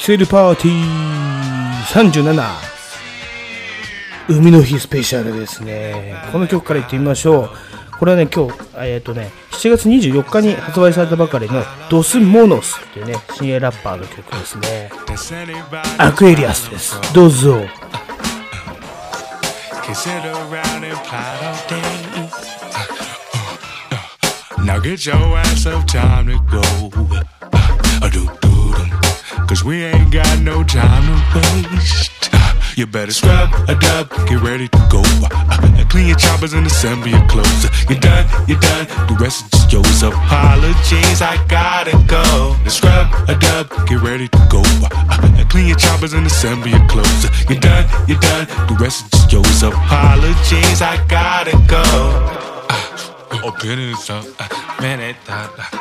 キセルパーティー37海の日スペシャルですね。この曲からいってみましょう。これはね今日えっ、とね7月24日に発売されたばかりのドスモノスっていうね新鋭ラッパーの曲ですね。アクエリアスです。どうぞ。Can sit around and plot all day. Now get your ass up, time to go. Cause we ain't got no time to waste. You better scrub a dub, get ready to go. Uh, clean your choppers and assemble your clothes. You're done, you're done. The rest is just yours. Apologies, I gotta go. Scrub a dub, get ready to go. Uh, clean your choppers and assemble your clothes. You're done, you're done. The rest is just yours. Apologies, I gotta go. Uh, oh, pin it up, uh, man it up, uh,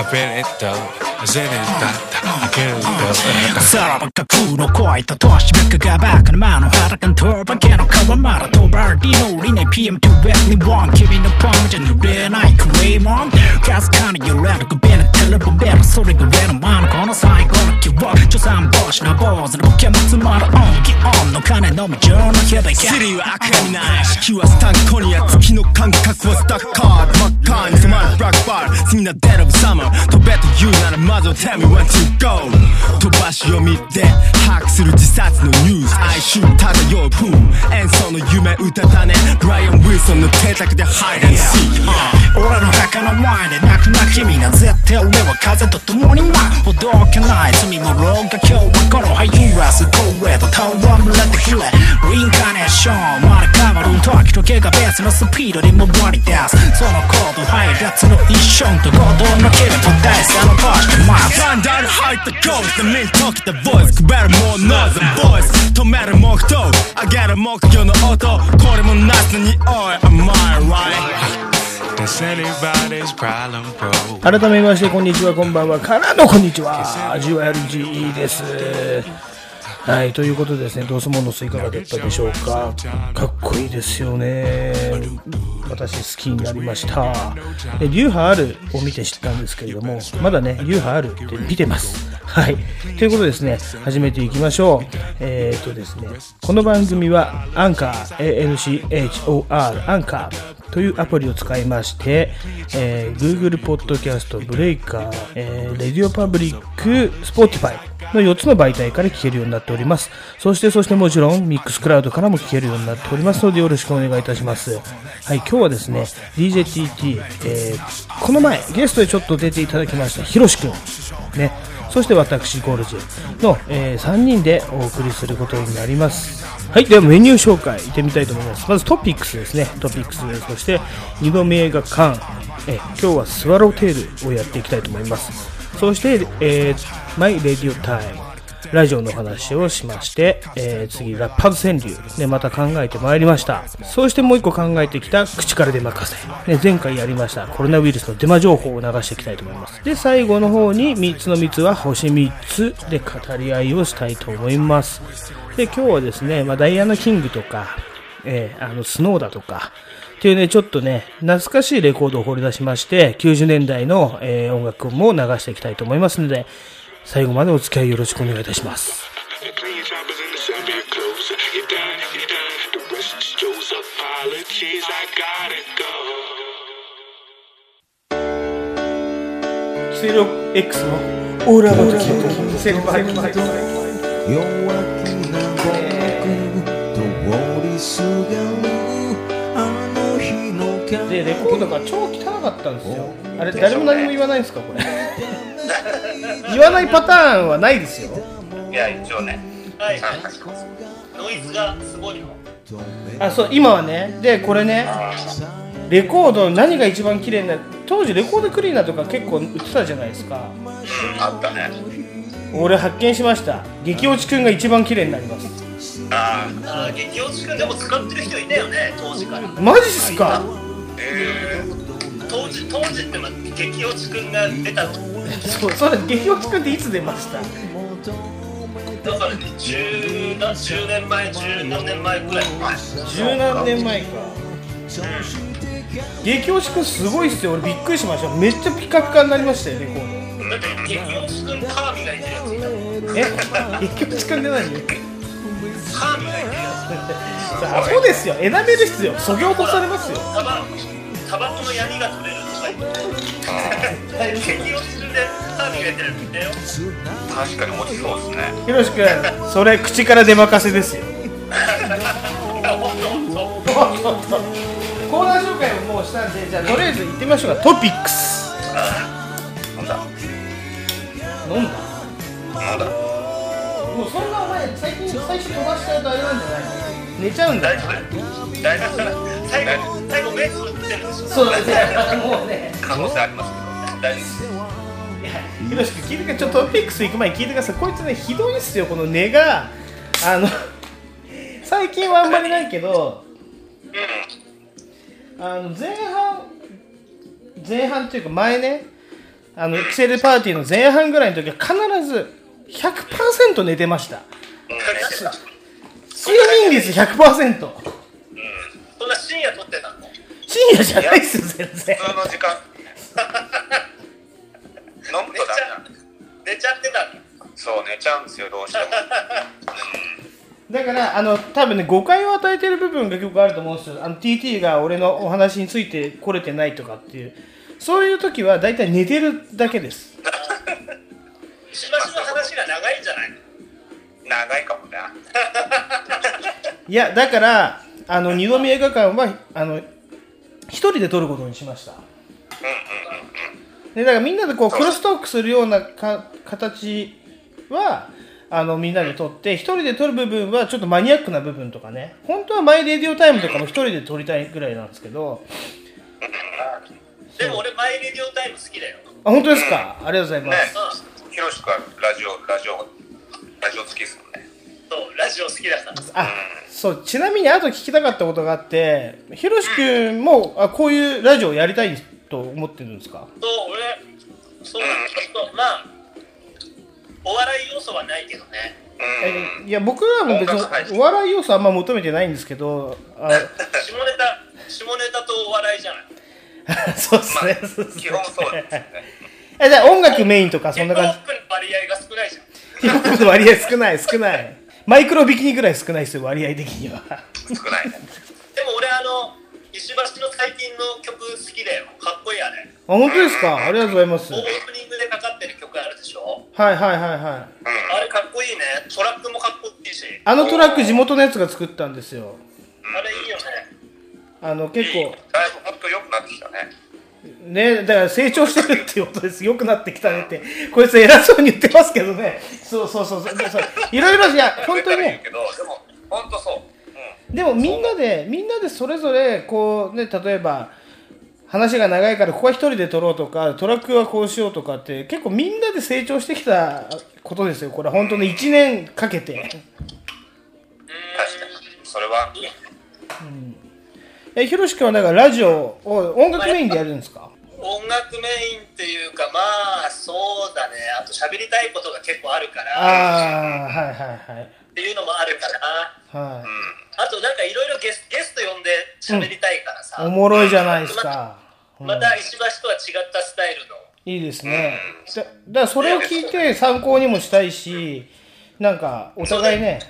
man it go. Uh, uh, pin it up, I said it up, I can't go. さらば架空の恋と都市べくがバカな間の裸んとばけの皮まだとばりのりね PM2 にワン君のパンじゃ濡れないクレーマンかすかに揺れるくべなテレビベルそれが上の間のこの最後の希望助産帽子の坊主のボケも詰まる音気音の金の無情の響きシリは赤にない式はスタンコニア月の感覚はスタッカー真っ赤に染まるブラックバール罪なデラブサマー飛べと言うならまずは Tell me when to go. 飛ばし読みで把握する自殺のニュース。哀愁漂うプー演奏の夢歌だね。ブライアン・ウィルソンの邸宅でハイデンシーク俺の墓の前で泣くな君が絶対俺は風と共に舞ほどけない罪もろが今日はこのハイユーラスコーレードタワーもらってくれリンカネーション。まだ変わる時時がベースのスピードでもり出す。そのコード配列の一瞬と合同のキルと大差のパーしてますガンダル入ったゴースト目に溶けたボイス配るもうノーズボイス止める目標上げる目標の音これも夏の匂い Am I right? Problem, 改めましてこんにちはこんばんはからのこんにちは GYRGE ですはいということでですねどうすものすいかがだったでしょうか。かっこいいですよね。私好きになりました。で流派あるを見て知ったんですけれどもまだね流派あるって見てます。はい。ということでですね始めていきましょう。えー、っとですねこの番組はアンカー ANCHOR アンカーというアプリを使いまして、えー Google Podcast、Breaker、えー、Radio Public、Spotify の4つの媒体から聞けるようになっております。そして、そしてもちろん Mixcloud からも聞けるようになっておりますのでよろしくお願いいたします。はい、今日はですね、DJTT、えーこの前ゲストでちょっと出ていただきました、ひろしくん。ね。そして私、ゴールジェの、え3人でお送りすることになります。はい、ではメニュー紹介いってみたいと思います。まずトピックスですね。トピックス、そして2度目映画館、え今日はスワローテールをやっていきたいと思います。そして、えー、 My Radio Time。ラジオの話をしまして、えー次、ラッパーズ川柳。ね、また考えてまいりました。そしてもう一個考えてきた、口から出任せ。ね、前回やりました、コロナウイルスのデマ情報を流していきたいと思います。で、最後の方に、3つの3つは星3つで語り合いをしたいと思います。で、今日はですね、まあ、ダイアナ・キングとか、えーあの、スノーだとか、っていうね、ちょっとね、懐かしいレコードを掘り出しまして、90年代の、えー、音楽も流していきたいと思いますので、最後までお付き合いよろしくお願いいたします。X のオーラバーキー先輩。レコードが超汚かったんですよ。あれ、誰も何も言わないんですか、これ。言わないパターンはないですよ。いや、一応ね。はい。ノイズがすごいの。あ、そう、今はね。で、これね、レコード何が一番綺麗な、当時レコードクリーナーとか結構売ってたじゃないですか。うん、あったね。俺発見しました。激落ちくんが一番綺麗になります。あーあー、激落ちくんでも使ってる人いたよね、当時から。マジっすか？えー、当時、当時って、まあ、激落ちくんが出たの？そう、それ、激落ちくんっていつ出ました？だからね、10な10年前、10何年前ぐらい前。十何年前か。激落ちくんすごいっすよ。俺びっくりしました。めっちゃピカピカになりましたよ、レコーだって激推しくんカーミがいてるやつえ？結局時間って何カーミがいてるやさあ そうですよエナメル質よそぎ落とされますよつタバコの闇が取れるとか言って激推しくんでカーミがいてるんだよ確かに落ちそう。ですねひろしくんそれ口から出任せですよ。コーナー紹介をもうしたんでじゃあとりあえず行ってみましょうか。トピックス。なんだ？飲んだ？なんだ？もうそんなお前最近最初飛ばしちゃうとあれなんじゃないの？寝ちゃうんだ。よ大丈夫？大丈夫？最後最後目？つぶってるでしょそうだね。もうね。可能性ありますけど大丈夫いやひろしくん聞いてくれちょっとトピックス行く前に聞いてください。こいつねひどいっすよこの根が。あの最近はあんまりないけどあの前半前半っていうか前ねあのエクセルパーティーの前半ぐらいの時は必ず100%寝てました睡眠率100%そんな深夜撮ってたの？深夜じゃないっすよ全然。普通の時間。飲む寝とダちゃメなん寝ちゃってたの？そう寝ちゃうんですよどうしても。だからあの多分ね誤解を与えてる部分が結構あると思うんですよ。あの TT が俺のお話について来れてないとかっていう。そういう時は大体寝てるだけです。石橋の話が長いんじゃない？長いかもな。いやだからあの二度見映画館はあの一人で撮ることにしました。でだからみんなでこうクロストークするようなか形はあのみんなで撮って一人で撮る部分はちょっとマニアックな部分とかね。本当はマイレディオタイムとかも一人で撮りたいぐらいなんですけど。でも俺マイレディオタイム好きだよ。あ本当ですか？ありがとうございまねす、うんひろしくはラジオ、ラジオ、ラジオ好きですもんね。そうラジオ好きだからあそうちなみにあと聞きたかったことがあってひろし君もあこういうラジオやりたいと思ってるんですか？そう俺そうなんだけどまあお笑い要素はないけどね。うん。えいや僕らも別にお笑い要素あんま求めてないんですけどあ 下ネタ下ネタとお笑いじゃない。そうですまあね、そうですね。基本そうですね。えじゃあ音楽メインとかそんな感ヒップホップの割合が少ないじゃんじヒップホップの割合少ない少ない。マイクロビキニぐらい少ないですよ割合的には。少ない。ね。でも俺あの石橋の最近の曲好きだよ。かっこいいあれ。あ本当ですか？ありがとうございます。オはいープニングでかかってる曲あるでしょ？はいはいはいあれかっこいいね。トラックもかっこいいし。あのトラック地元のやつが作ったんですよ。あれいいよね。あの結構だい。ぶ本当良くなってきたね。ねだから成長してるっていうことです。良くなってきたねって。こいつ偉そうに言ってますけどね。そうそうそうそうそう。いろいろいや本当にね。でも本当そう。でもみんなでみんなでそれぞれこうね例えば話が長いからここは一人で撮ろうとかトラックはこうしようとかって結構みんなで成長してきたことですよ。これは本当に1年かけて。確かに。それは、えひろし君はだからラジオを音楽メインでやるんですか？音楽メインっていうかまあそうだね。あと喋りたいことが結構あるから。ああはいはいはい。っていうのもあるから。はい。あとなんかいろいろゲスゲスト呼んで喋りたいからさ、おもろいじゃないですか、うんまた石橋とは違ったスタイルの。いいですね。だだからそれを聞いて参考にもしたいしなんかお互いね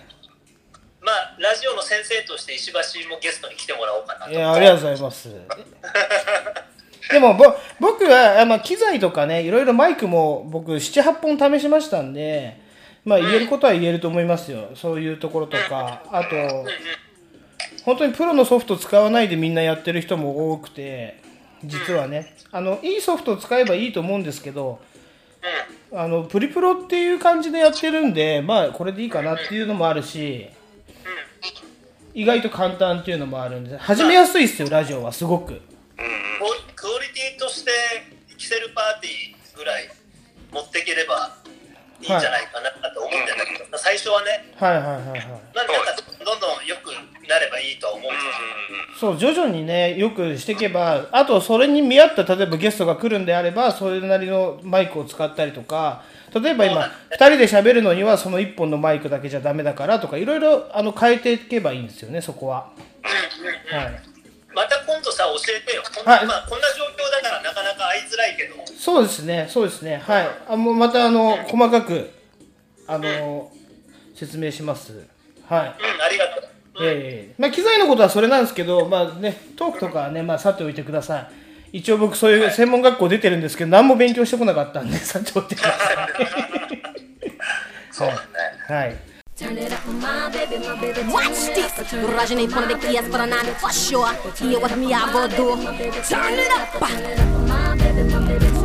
まあラジオの先生として石橋もゲストに来てもらおうかなと。いやありがとうございます。でもぼ僕は、あまあ、機材とかねいろいろマイクも僕78本試しましたんでまあ言えることは言えると思いますよ。そういうところとか。あと本当にプロのソフト使わないでみんなやってる人も多くて実はね。あのいいソフトを使えばいいと思うんですけどあのプリプロっていう感じでやってるんでまあこれでいいかなっていうのもあるし意外と簡単っていうのもあるんで始めやすいっすよラジオはすごく。クオクオリティとしてエキセルパーティーぐらい持っていければいいんじゃないかなと思ってんだけど、最初はね、はいはいはいはい。まあ、なんかどんどん良くなればいいとは思うんですそう徐々にねよくしていけばあとそれに見合った例えばゲストが来るんであればそれなりのマイクを使ったりとか例えば今2人で喋るのにはその1本のマイクだけじゃダメだからとかいろいろあの変えていけばいいんですよねそこは、はい、また今度さ教えてよこんな,、はいまあ、こんな状況だからなかなか会いづらいけど、そうですね、そうですね。はい。あもうまたあの細かくあの説明します。はい。うん、ありがとう。ええまあ機材のことはそれなんですけど、まあねトークとかはねまあさておいてください。一応僕そういう専門学校出てるんですけど、何も勉強してこなかったんでさておいてくださそうだね。い。はい。Turn it up, my baby, my baby. Watch this. Rajani pon the keys for the nine for sure. Hear what me I go do. Turn it up. My baby, my baby.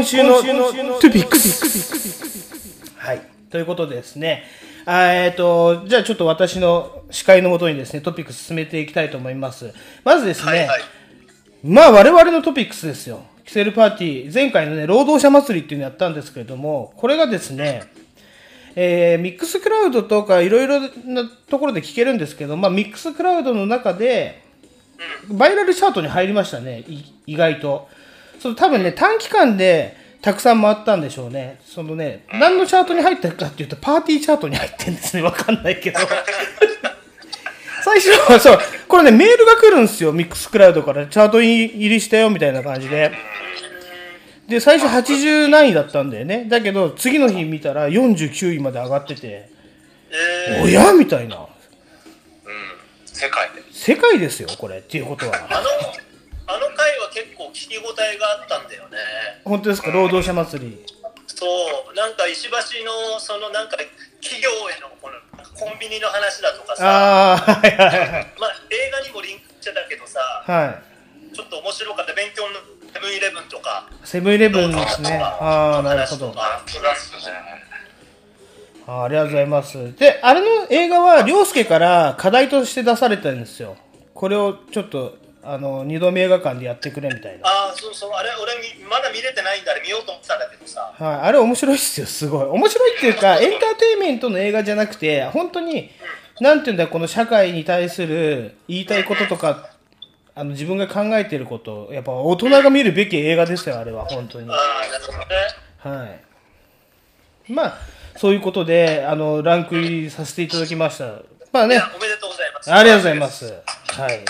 今週のトピックス。はい。ということでですね。あえっ、と、じゃあちょっと私の司会のもとにですね、トピックス進めていきたいと思います。まずですね、はいはい。まあ我々のトピックスですよ。キセルパーティー、前回のね、労働者祭りっていうのやったんですけれども、これがですね、えー Mixcloud とかいろいろなところで聞けるんですけど、まあ Mixcloud の中で、バイラルチャートに入りましたね、い意外と。その多分ね、短期間でたくさん回ったんでしょうね。そのね、何のチャートに入ったかっていうと、パーティーチャートに入ってるんですね。わかんないけど。最初はそう、これね、メールが来るんですよ、ミックスクラウドから。チャート入りしたよ、みたいな感じで。で、最初80何位だったんだよね。だけど、次の日見たら49位まで上がってて、えおやみたいな。うん。世界で。世界ですよ、これ。っていうことは。ー、あの、あの回は結構聞き応えがあったんだよね。本当ですか、労働者祭り。そう、なんか石橋の、そのなんか企業へのこのコンビニの話だとかさ、ああ、はいはいはい。まあ映画にもリンクしてたけどさ、はい。ちょっと面白かった勉強のセブンイレブンとか、セブンイレブンですね。ああ、なるほど。あ、プラスね。あーありがとうございます。で、あれの映画は、凌介から課題として出されたんですよ。これをちょっと、あの、二度目映画館でやってくれみたいな。ああ、そうそう、あれ、俺み、まだ見れてないんだ、あれ見ようと思ってたんだけどさ、はい、あれ面白いっすよ、すごい。面白いっていうか、エンターテインメントの映画じゃなくて、本当に、なんていうんだ、この社会に対する言いたいこととか、あの、自分が考えてること、やっぱ大人が見るべき映画ですよ、あれは、本当に。ああ、なるほどね。はい。まあ、そういうことで、あの、ランク入りさせていただきました。まあねおめでとうございます。ありがとうございます。はい。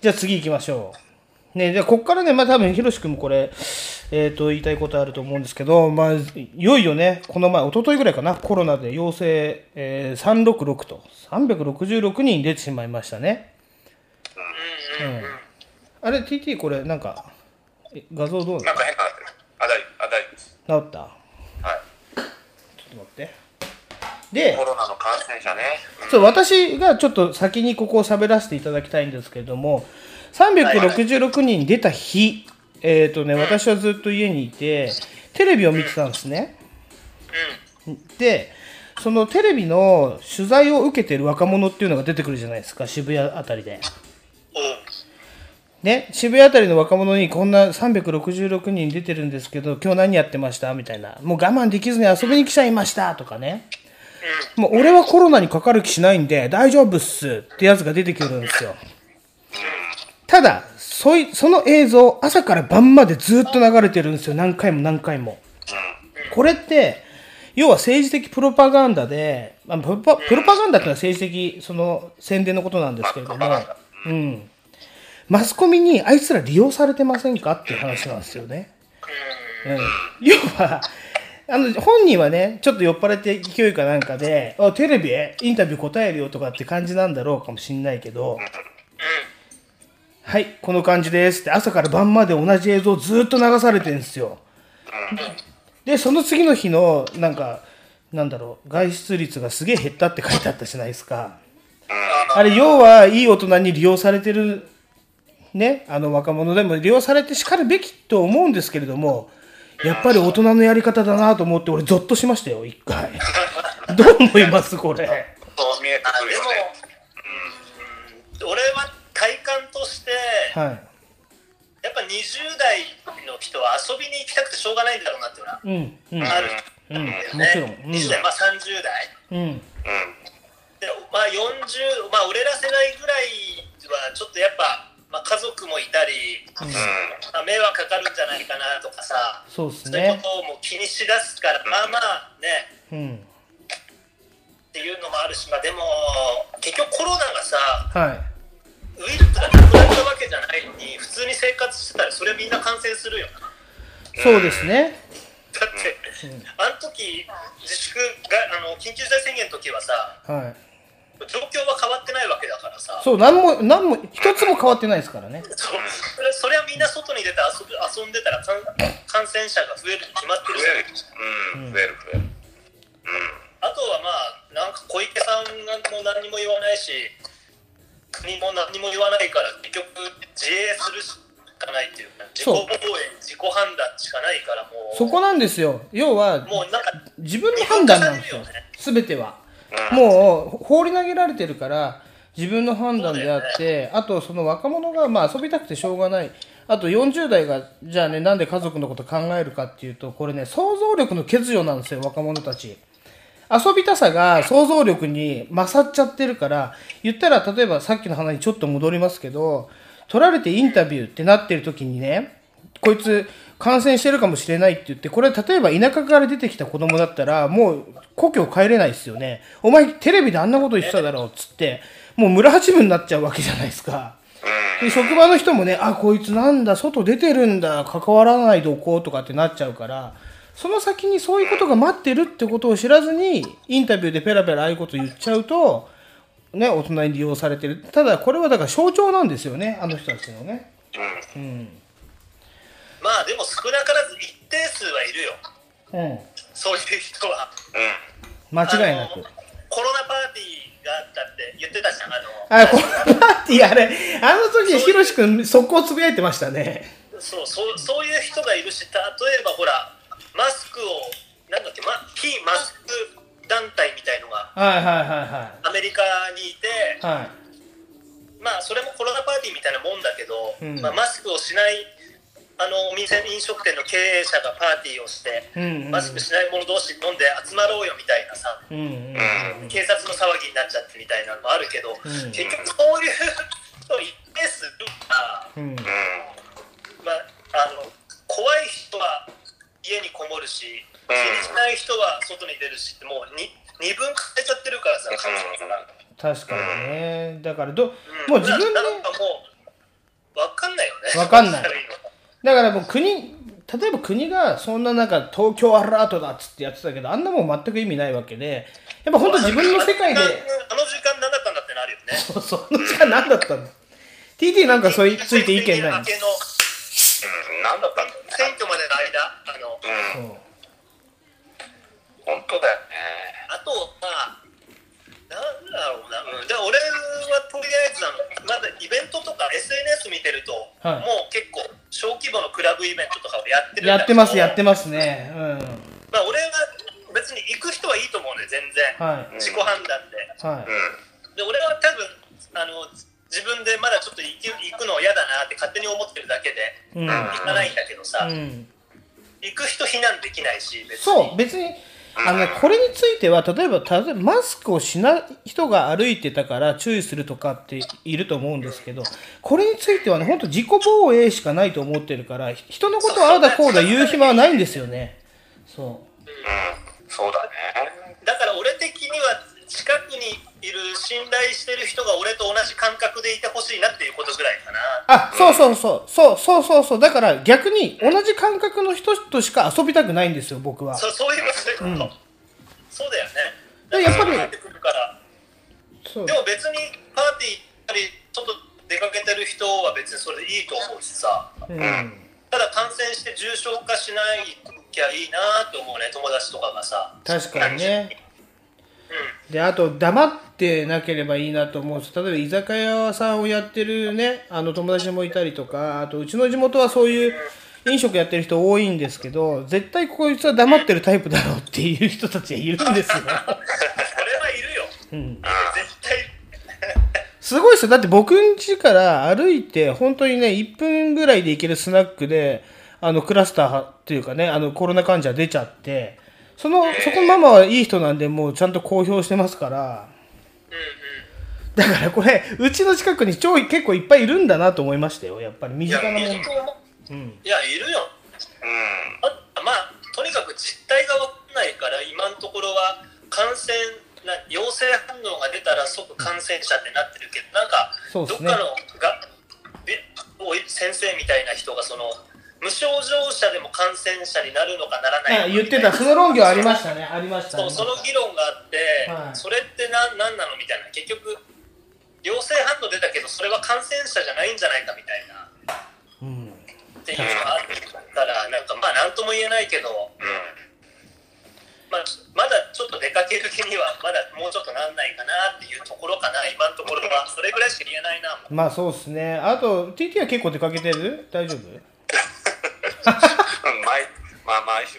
じゃあ次行きましょう。ね、じゃあこっからね、まあ多分、ひろし君もこれ、えっ、と、言いたいことあると思うんですけど、まあ、いよいよね、この前、一昨日ぐらいかな、コロナで陽性、えー、366と、366人出てしまいましたね。うん。あれ、TT これ、なんか、え画像どうなんか変な。あ、大丈夫です。治った？はい。ちょっと待って。でコ、ロナの感染者ね。そう、私がちょっと先にここを喋らせていただきたいんですけれども、366人出た日、えっ、とね、私はずっと家にいて、テレビを見てたんですね。で、そのテレビの取材を受けてる若者っていうのが出てくるじゃないですか、渋谷あたりで。ね、渋谷あたりの若者にこんな366人出てるんですけど、今日何やってました？みたいな。もう我慢できずに遊びに来ちゃいましたとかね。もう俺はコロナにかかる気しないんで大丈夫っすってやつが出てくるんですよ。ただ、そい、その映像、朝から晩までずっと流れてるんですよ。何回も何回も。これって、要は政治的プロパガンダで、まあ、プロパプロパガンダってのは政治的その宣伝のことなんですけれども、うん。マスコミにあいつら利用されてませんかっていう話なんですよね。うん。要は、あの、本人はね、ちょっと酔っ払って勢いかなんかで、テレビへ？インタビュー答えるよとかって感じなんだろうかもしんないけど、はい、この感じですって朝から晩まで同じ映像ずっと流されてるんですよ。で、その次の日の、なんか、なんだろう、外出率がすげえ減ったって書いてあったじゃないですか。あれ、要はいい大人に利用されてる、ね、あの若者でも利用されて叱るべきと思うんですけれども、やっぱり大人のやり方だなと思って、俺、ゾッとしましたよ、一回。どう思います、これ？そう見えてあでもくるよね。、うん、俺は体感として、はい。やっぱ20代の人は遊びに行きたくてしょうがないんだろうなっていうのはうん、うん、あるうん、ね。もちろん。うん20代、まあ30代。うん、でまあ40、まあ俺ら世代ぐらいはちょっとやっぱ、まあ、家族もいたり、まあ、迷惑かかるんじゃないかなとかさ、そうですそういうね。ことをもう気にしだすから、まあまあね、うん。っていうのもあるし、まあでも、結局コロナがさ、はい。ウイルスがなくなったわけじゃないのに、普通に生活してたら、それみんな感染するよな。そうですね。だって、あの時自粛があの緊急事態宣言の時はさ、はい。状況は変わってないわけだからさ、そう、なんも、なんも、一つも変わってないですからね。そうそれそれはみんな外に出て遊ぶ遊んでたら感感染者が増えるに決まってる増えるし、うん、増える増える。あとはまあ、なんか小池さんも何にも言わないし、国も何にも言わないから、結局、自衛するしかないっていうか、自己防衛、自己判断しかないから、もう、そこなんですよ。要は、もうなんか、自分の判断なんですよ。すべては。もう、放り投げられてるから、自分の判断であって、あと、その若者が、まあ、遊びたくてしょうがない。あと、40代が、じゃあね、なんで家族のこと考えるかっていうと、これね、想像力の欠如なんですよ、若者たち。遊びたさが想像力に勝っちゃってるから、言ったら、例えばさっきの話にちょっと戻りますけど、取られてインタビューってなってる時にね、こいつ感染してるかもしれないって言って、これ例えば田舎から出てきた子供だったら、もう故郷帰れないですよね。お前テレビであんなこと言ってただろうっつって、もう村八分になっちゃうわけじゃないですか。で、職場の人もね、あ、こいつなんだ、外出てるんだ、関わらないでおこうとかってなっちゃうから、その先にそういうことが待ってるってことを知らずに、インタビューでペラペラああいうこと言っちゃうと、ね、大人に利用されてる。ただ、これはだから象徴なんですよね、あの人たちのね。うん。まあでも少なからず一定数はいるよ、うん。そういう人は。間違いなく。コロナパーティーがあったって言ってたじゃん、あの、あ、このパーティーあれ、あの時、ひろしくん、速攻つぶやいてましたね。そうそうそういう人がいるし、例えばほら、マスクを、なんだっけ、ま、非マスク団体みたいのがはいはいはアメリカにいて、いはい。はい。まあ、それもコロナパーティーみたいなもんだけど、うんまあ、マスクをしないあのお店、飲食店の経営者がパーティーをして、うんうんマスクしない者同士飲んで集まろうよみたいなさ、うんうんうん。警察の騒ぎになっちゃってみたいなのもあるけど、ん結局そういう人一定数いるから、うん。まあ、あの怖い人は家にこもるし、気にしない人は外に出るしって、もうに二分化されちゃってるからさ、感染が。確かにね。だからど、うんもう自分で、ななんかもう、わかんないよね。わかんないだからもう国、例えば国がそんな中、東京アラートだっつってやってたけど、あんなもん全く意味ないわけで、やっぱ本当自分の世界で、あの時間何だったんだってなるよね。そうその時間何だったんだ ?TT なんかそれについて意見ない明けのうん、なんだったんだろうね。選挙までの間、あの、うん、本当だよね。あと、まあ、なんだろうな、うん、で俺はとりあえずあの、まだイベントとか SNS 見てると、はいもう結構、小規模のクララブイベントとかをやってるやってます、やってまますね。うん。まあ俺は別に行く人はいいと思うね全然、はい。自己判断ではい。うで俺は多分あの自分でまだちょっと行く行くの嫌だなって勝手に思ってるだけでうん。行かないんだけどさ、うん。行く人避難できないし別にそう、別に、あのね、これについては、例えば、例えばマスクをしない人が歩いてたから注意するとかっていると思うんですけど、これについてはね、本当自己防衛しかないと思ってるから、人のことをああだこうだ言う暇はないんですよね。そん。うん。そうだね。だから俺的には近くにいる信頼してる人が俺と同じ感覚でいてほしいなっていうことぐらいかなう。あ、そうそうそう、そうそうそうそう。だから逆に同じ感覚の人としか遊びたくないんですよ、僕は。そそういうことそういうこと、うんそうだよねでやっぱりでも別にパーティー行ったりちょっと出かけてる人は別にそれでいいと思うしさうん。ただ感染して重症化しないきゃいいなと思うね友達とかがさ確かにね。うで、あと、黙ってなければいいなと思うんです。例えば、居酒屋さんをやってるね、あの、友達もいたりとか、あと、うちの地元はそういう飲食やってる人多いんですけど、絶対こいつは黙ってるタイプだろうっていう人たちがいるんですよ。ん それはいるようん。絶対すごいですよ。だって僕ん家から歩いて、本当にね、1分ぐらいで行けるスナックで、あの、クラスターっていうかね、あの、コロナ患者出ちゃって、その、そこのママはいい人なんで、もうちゃんと公表してますから、だからこれ、うちの近くに超結構いっぱいいるんだなと思いましたよ。やっぱり身いや近なもん。いやいるようん。あまあとにかく実態が分かんないから今のところは感染な陽性反応が出たら即感染者ってなってるけどなんかどっかのがべおい先生みたいな人がその無症状者でも感染者になるのかならないのかあ言ってた、その論議はありましたね。ありました。そうその議論があって、はいそれって何何なの？みたいな結局陽性反応出たけどそれは感染者じゃないんじゃないかみたいなうん。っていうのがあったらなんかまあ何とも言えないけど、まあ、まだちょっと出かける気にはまだもうちょっとなんないかなっていうところかな今のところはそれぐらいしか言えないなまあそうですね。あと、TT は結構出かけてる？大丈夫？うん。毎、まあ毎週。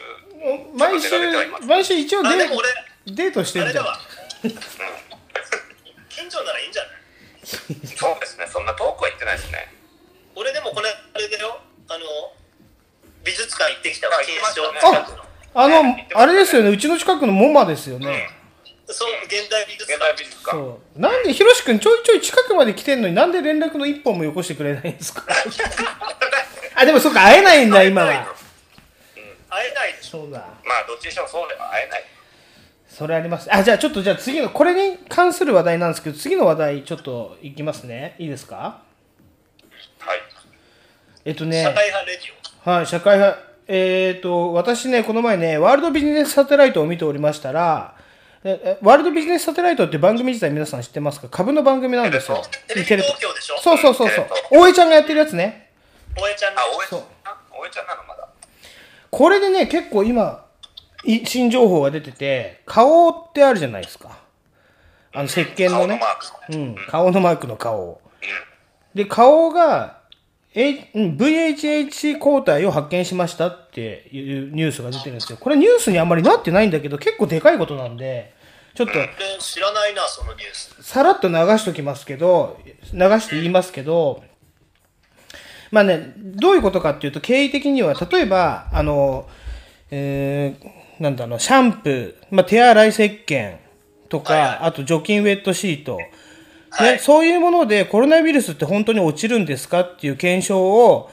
毎週毎週一応デデートしてるじゃん。あれだわ近所ならいいんじゃない？そうですね。そんな遠くは行ってないですね。俺でもこれあれだよあの美術館行ってきたわあ錦糸町のあの、あれですよね、うちの近くのモマですよね。そう現代美術現館代美術館。そう。なんで、ひろしくんちょいちょい近くまで来てんのになんで連絡の一本もよこしてくれないんですか？あ、でもそっか、会えないんだ、今は。会えないでしょそうだ。まあどっちにしてもそうでは会えない。それあります。あ、じゃあちょっと、じゃあ次の、これに関する話題なんですけど、次の話題ちょっといきますね。いいですか？はい。えっとね。社会派レディはい、社会派。えっ、と、私ね、この前ね、ワールドビジネスサテライトを見ておりましたら、ええワールドビジネスサテライトって番組自体皆さん知ってますか？株の番組なんですよ。オテレビ東京でしょ？そうそうそうそう。大江ちゃんがやってるやつね。大江ちゃんの？あ、おえちそうゃん。おえちゃんなのまだ？これでね、結構今、い新情報が出てて、顔ってあるじゃないですか。あの、石鹸のね顔のマ。ーク。うん、顔のマークの顔。で、顔が、H うん VHH 抗体を発見しましたっていうニュースが出てるんですよ。これニュースにあんまりなってないんだけど、結構でかいことなんで、ちょっと、俺知らないなそのニュースさらっと流しときますけど、流して言いますけど、まあね、どういうことかっていうと、経緯的には、例えば、あの、えー、なんだろう、シャンプー、まあ、手洗い石鹸とか、はいはい。あと除菌ウェットシート、ね、そういうものでコロナウイルスって本当に落ちるんですかっていう検証を、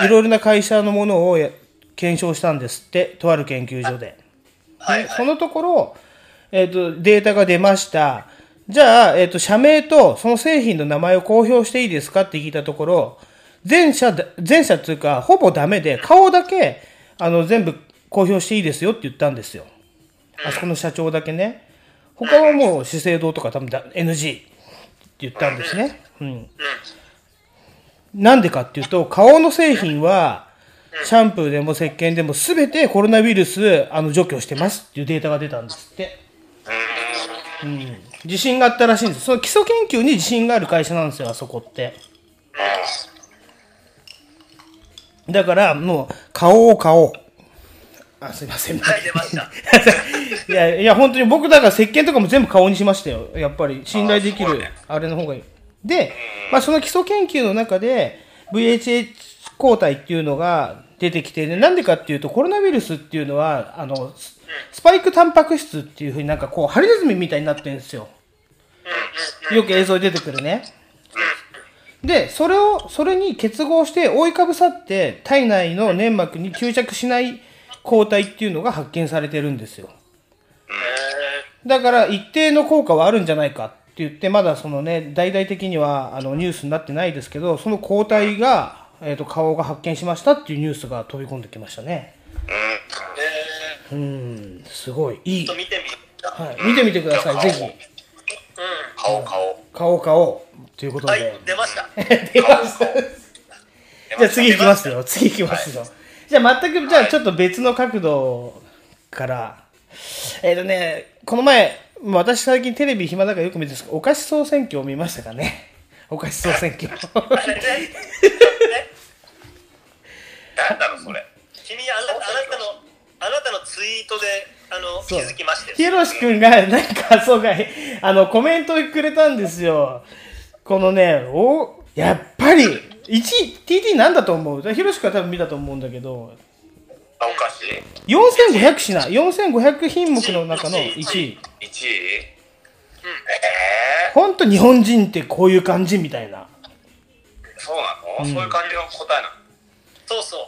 い。ろいろな会社のものをや検証したんですって、とある研究所で。はいはい。でそのところ、えっ、と、データが出ました。じゃあ、えっ、と、社名とその製品の名前を公表していいですかって聞いたところ、全社、全社っていうか、ほぼダメで、顔だけ、あの、全部公表していいですよって言ったんですよ。あそこの社長だけね。他はもう資生堂とか多分だ NG って言ったんですね。うん。なんでかっていうと、顔の製品は、シャンプーでも石鹸でも全てコロナウイルスあの除去してますっていうデータが出たんですって。うん。自信があったらしいんです。その基礎研究に自信がある会社なんですよ、あそこって。だから、もう、買おう買おう。あ、すいません。はい出ましたいや、いや、本当に僕、だから石鹸とかも全部顔にしましたよ。やっぱり、信頼できるあれの方がいい。で、まあ、その基礎研究の中で、VHH 抗体っていうのが出てきて、ね、なんでかっていうと、コロナウイルスっていうのは、あの、ススパイクタンパク質っていうふうになんかこう、ハリネズミみたいになってるんですよ。よく映像に出てくるね。で、それを、それに結合して覆いかぶさって体内の粘膜に吸着しない抗体っていうのが発見されてるんですよ。だから一定の効果はあるんじゃないかって言って、まだそのね、大々的にはあのニュースになってないですけど、その抗体が、えっ、と、顔が発見しましたっていうニュースが飛び込んできましたね。えうん、すごい、いい。見てみたはい、見てみてください、ぜひ。顔顔。顔顔。ということで。はい出ました 出ました。じゃあ次行きますよ。次行きますよ。じゃあ全く、じゃあちょっと別の角度から。えっ、とね、この前、まあ私最近テレビ暇だからよく見てるんですけど、お菓子総選挙を見ましたかね。お菓子総選挙。なんだろうそれ君あなあなたのあなたのツイートであの気づきましたよひろしくんが、なんか、そうかい、あの、コメントをくれたんですよ。このね、お、やっぱり、1位、TT なんだと思う。ひろしくんは多分見たと思うんだけど、あおかしい4500品、4500品目の中の1位。1位えほんと日本人ってこういう感じみたいな。ー、そうなの、そういう感じの答えなの？そうそう。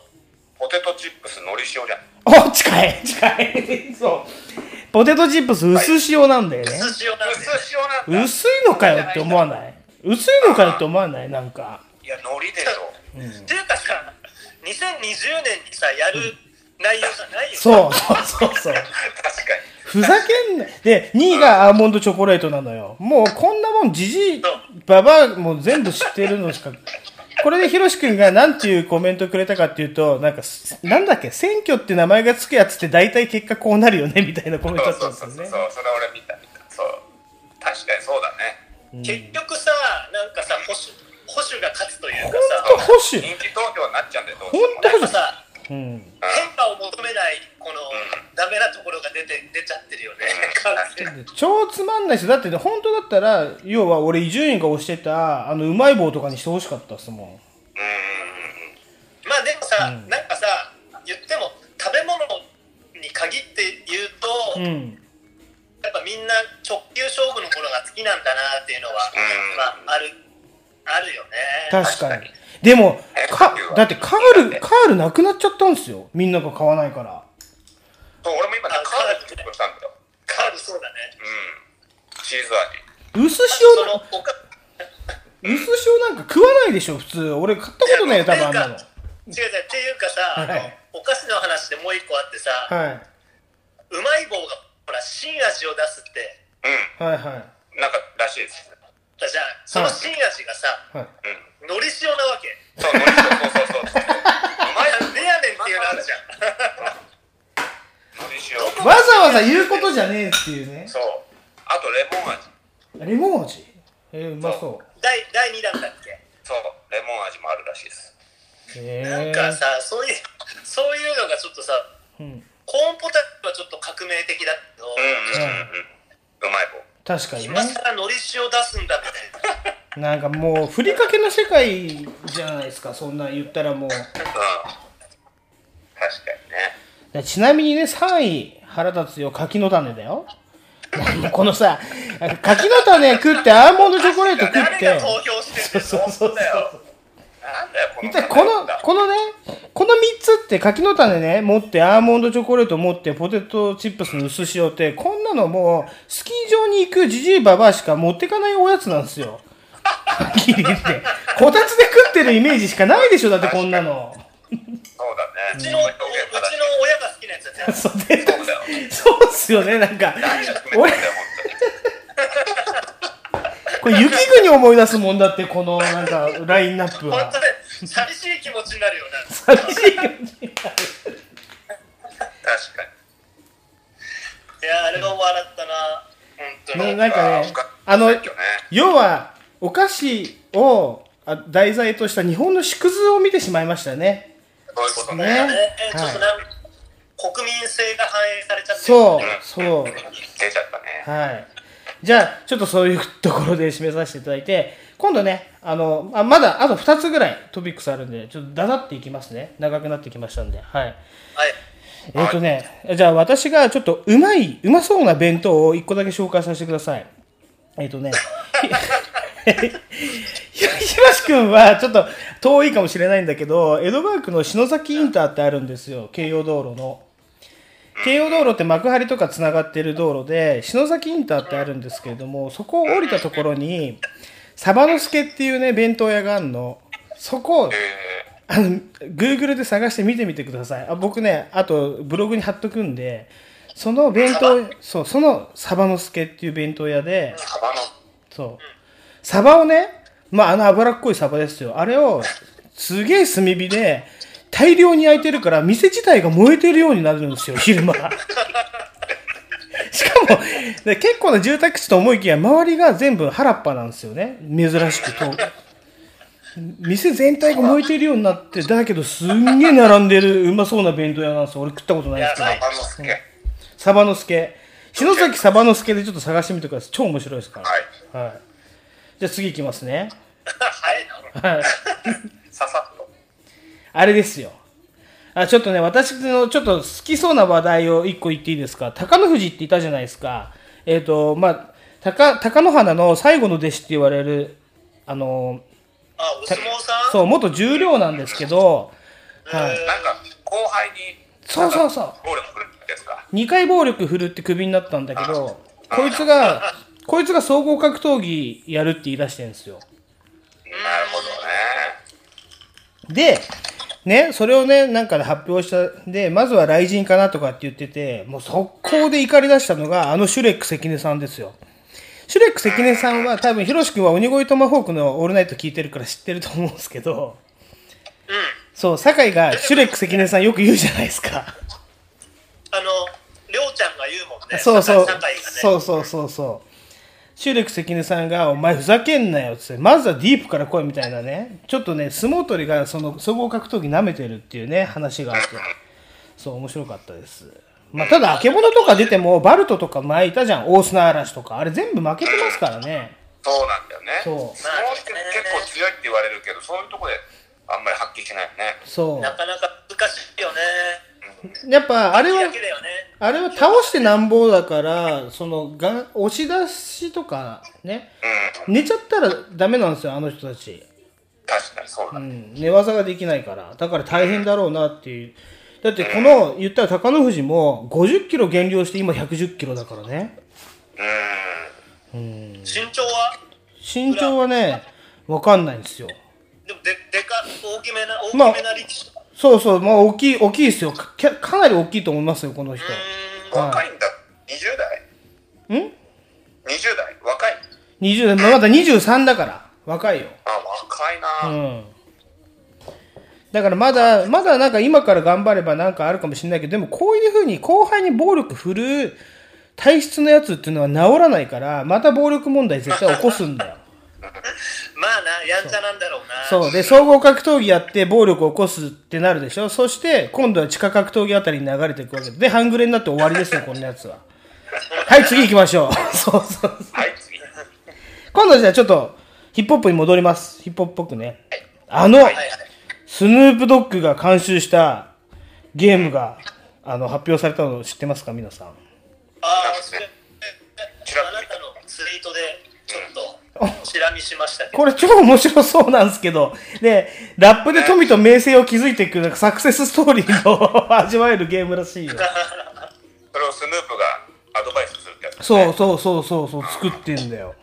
ポテトチップスのり塩じゃん。お、近い近い。そう。ポテトチップス薄塩なんだよね。薄塩なんで薄塩なんだ薄いのかよって思わない？薄いのかよって思わない？なんか。いやのりでしょっていうかさ2020年にさやる内容じゃないよそうそうそうそう。確かふざけんな。で、2位がアーモンドチョコレートなのよ。もうこんなもんじじい、ばばあもう全部知ってるのしか。これでひろしくんがなんていうコメントくれたかっていうと、なんか、なんだっけ、選挙って名前がつくやつって大体結果こうなるよねみたいなコメントだったにそうそうんですよね。そうそうそれ俺見た見たそう確かにそうだね結局さなんかさ保守保守が勝つというかさと保守。人気投票になっちゃうんだよどうほんしてもさうん。変化を求めないこのダメなところが出て出ちゃってるよね超つまんないし、だってね、本当だったら、要は俺伊集院が推してた、あの、うまい棒とかにしてほしかったっすもまあでもさ、なんかさ言っても食べ物に限って言うと、ん。うん。やっぱみんな直球勝負のものが好きなんだなっていうのは、うんまああるあるよね確かに。でも、か、だってカール、カールなくなっちゃったんですよ。みんなが買わないから。そう俺も今カード作ったんだよカールそうだねうんチーズ味薄そ塩な、のおか薄塩なんか食わないでしょ、普通。俺買ったことないよ、多分あんなの。違う違うっていうかさ、はいお菓子の話でもう一個あってさ、はい。うまい棒がほら新味を出すってうん。はいはい。なんからしいですじゃあその新味がさ、はい。のり塩なわけ。そうのり塩そうそうそうそう。うまいレアねんっていうのあるじゃん。のり塩わざわざ言うことじゃねえっていうね。そう。あとレモン味。レモン味？えー、う。まそう。第第2弾だっけ？そう。レモン味もあるらしいです。へなんかさそういう そういうのがちょっとさうん。コーンポタージュはちょっと革命的だけど、うんうんうんうん。うまい棒。確かにね。今。更のり塩出すんだみたいな。なんかもう、ふりかけの世界じゃないですか、そんなん言ったらもう。うん。確かにね。でちなみにね、3位、腹立つよ、柿の種だよ。このさ、柿の種食って、アーモンドチョコレート食って。誰が、投票してるそうそうそうだよなんだよこの一体この、このね、この3つって柿の種ね、持って、アーモンドチョコレート持って、ポテトチップスの薄塩って、こんなのもう、スキー場に行くジジイババアしか持ってかないおやつなんですよ。はっきり言って。こたつで食ってるイメージしかないでしょ、だってこんなの。そうだねうちのうちの親が好きなやつだよそうだよそうっすよね、なんか。俺、これ雪国思い出すもんだって、このなんか ラインナップは本当。ね寂しい気持ちになるよな寂しい気持ちになる。確かにいやあれは笑ったな本当にななんかねあの要は、お菓子をあ題材とした日本の縮図を見てしまいましたね。そういうことね。ねね、ちょっと国民性が反映されちゃってるそう、そう。出ちゃったね。はい。じゃあ、ちょっとそういうところで締めさせていただいて、今度ね、あの、あまだあと2つぐらいトピックスあるんで、ちょっとだだっていきますね。長くなってきましたんで。はい。はい。えっ、とね、じゃあ私がちょっとうまい、うまそうな弁当を1個だけ紹介させてください。えっ、とね、ひ ひろしくんはちょっと遠いかもしれないんだけど、江戸川区の篠崎インターってあるんですよ、京葉道路の。京葉道路って幕張とかつながってる道路で、篠崎インターってあるんですけれども、そこを降りたところに、サバの助っていうね、弁当屋があるの。そこを、あの、Google で探して見てみてください。あ僕ね、あとブログに貼っとくんで、その弁当、そう、そのサバの助っていう弁当屋で、サバの、そう。サバをね、まあ、あの脂っこいサバですよ。あれを、すげえ炭火で、大量に焼いてるから、店自体が燃えてるようになるんですよ、昼間。しかも、で結構な住宅地と思いきや、周りが全部原っぱなんですよね。珍しくと。店全体が燃えてるようになって、だけどすんげえ並んでるうまそうな弁当屋なんですよ。俺食ったことないですけど。サバのすけ。篠崎サバの助でちょっと探してみてください。超面白いですから。はい。はい。じゃあ次いきますね。はいな。はい。ささ。あれですよ。あ、ちょっとね、私のちょっと好きそうな話題を一個言っていいですか？高野富士っていたじゃないですか。えっ、と、まあ、高、高野花の最後の弟子って言われる、あの、あ、お相撲さん？そう、元重量なんですけど、はい。なんか、後輩に、そうそうそう。暴力振るんですか。2回暴力振るってクビになったんだけど、こいつが、こいつが総合格闘技やるって言い出してるんですよ。なるほどね。で、ね、それをね、なんかで発表した、で、まずは雷神かなとかって言ってて、もう速攻で怒り出したのが、あのシュレック関根さんですよ。シュレック関根さんは多分、ヒロシ君は鬼越トマホークのオールナイト聞いてるから知ってると思うんですけど、そう、酒井がシュレック関根さんよく言うじゃないですか。あの、りょうちゃんが言うもんね。そうそう酒井がね。そうそうそうそう。シュレック関根さんが、お前ふざけんなよって、まずはディープから来いみたいなね、ちょっとね、相撲取りがその総合格闘技舐めてるっていうね、話があって、そう、面白かったです。まあ、ただ、あけぼのとか出ても、バルトとか前いたじゃん、大砂嵐とか、あれ全部負けてますからね。そうなんだよね。そう相撲って結構強いって言われるけど、そういうとこであんまり発揮しないよね。そなかなか難しいよね。う。やっぱ、あれはね。あれは倒してなんぼだから、その、が押し出しとか、ね、うん。寝ちゃったらダメなんですよ、あの人たち。確かにそうだ。うん、寝技ができないから。だから大変だろうなっていう。だってこの、言ったら高野富士も50キロ減量して今110キロだからね。うん。身長は？身長はね、わかんないんですよ。でもで、でか、大きめな、大きまあめな力士。そうそう、まあ大きい、大きいですよ。かかなり大きいと思いますよ、この人。若いんだ。20代？ん ?20 代？若い ?20 代、まだ23だから。若いよ。あ、若いな、うん。だからまだ、まだなんか今から頑張ればなんかあるかもしれないけど、でもこういうふうに後輩に暴力振る体質のやつっていうのは治らないから、また暴力問題絶対起こすんだよ。まあな、やんちゃなんだろうな。そう。で、総合格闘技やって暴力を起こすってなるでしょ？そして、今度は地下格闘技あたりに流れていくわけで。で、半グレになって終わりですよ、こんなやつは。はい、次行きましょう。そうそう。はい、次。今度じゃあちょっと、ヒップホップに戻ります。ヒップホップっぽくね。あの。スヌープドッグが監修したゲームが、あの、発表されたのを知ってますか？皆さん。ああ、それ、あチラ見しましたけど。これ超面白そうなんですけど、で、ラップで富と名声を築いていくなんかサクセスストーリーの 味わえるゲームらしいよ。それをスヌープがアドバイスするってやつ、ね。そうそうそうそうそう、作ってんだよ。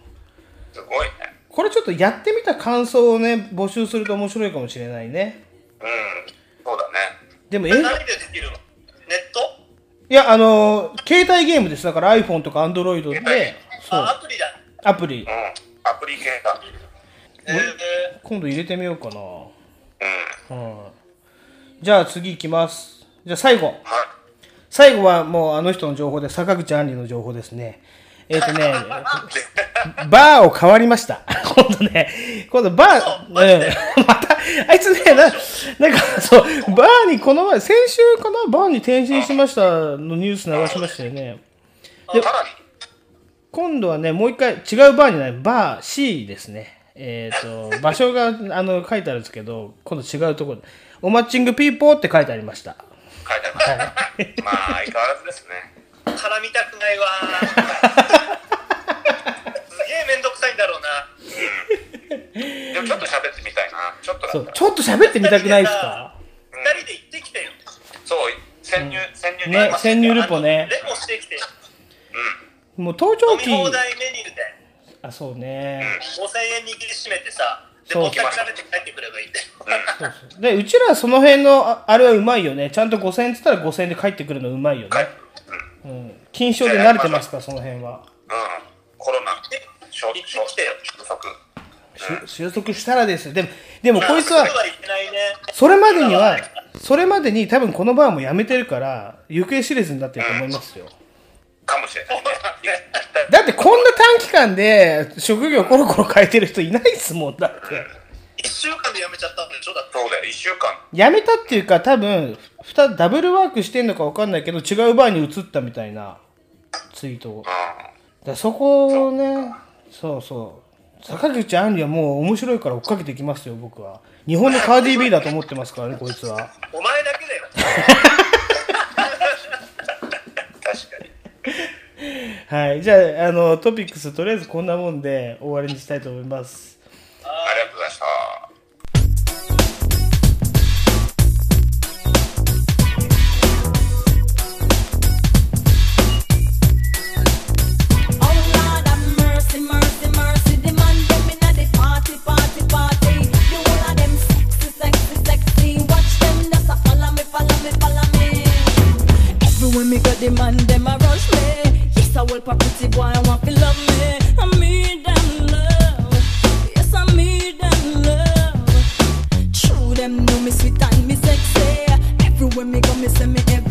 すごいね。これちょっとやってみた感想をね、募集すると面白いかもしれないね。うん。そうだね。でも映画、何でできるの？ネット？いや、あのー携帯ゲームです。だから iPhone とか Android で、そう、あ、アプリだ。アプリう。ん。アプリ系だ。えー、今度入れてみようかな。うん。うん。じゃあ次行きます。じゃあ最後。はい。最後はもうあの人の情報で、坂口杏里の情報ですね。えっ、とね、バーを変わりました。今度ね、今度バー、うん、また、あいつね、な、なんか、そう、バーにこの前、先週かな、バーに転身しましたのニュース流しましたよね。今度はね、もう一回違うバーにない、バー C ですね。えっ、と、場所が、あの、書いてあるんですけど、今度違うところ。で、おマッチングピーポーって書いてありました。書いてあります、まあ相変わらずですね。絡みたくないわ。すげえめんどくさいんだろうな。でもちょっと喋ってみたいな。ちょっとだそちょっと喋ってみたくないですか？二人で行ってきてよ。そう潜入、潜入ね、潜入ルポね。レモしてきて。よもう登場期、飲み放題メニューであ、そうね。5000円握りしめてさでそうぼったくられて帰ってくればいいんだよそうそうで、うちらその辺の、ああれはうまいよね。ちゃんと5000円って言ったら5000円で帰ってくるのうまいよね。うん。金賞で慣れてますから、その辺は。うんコロナ収行ってよ束し収束したらですよ。でも、でもこいつはそれ、までには、それまでに多分このバーも辞めてるから、行方知れずになってると思いますよ。かもしれないね だってこんな短期間で職業コロコロ変えてる人いないですもん、だって。1週間で辞めちゃったんでしょ？だってそうだよ1週間辞めたっていうか多分、ふたダブルワークしてんのか分かんないけど、違うバーに移ったみたいなツイートを。だからそこをね、そうそう。坂口杏里はもう面白いから追っかけていきますよ、僕は。日本のカーディー B だと思ってますからね、こいつは。お前だけだよ はい。じゃあ、あの、トピックス、とりあえずこんなもんで終わりにしたいと思います。ありがとうございました The man them a will pretty boy, I want to love me. I need them love. Yes, I need them love. True, them know me sweet and me sexy. Everywhere me go, me say me ever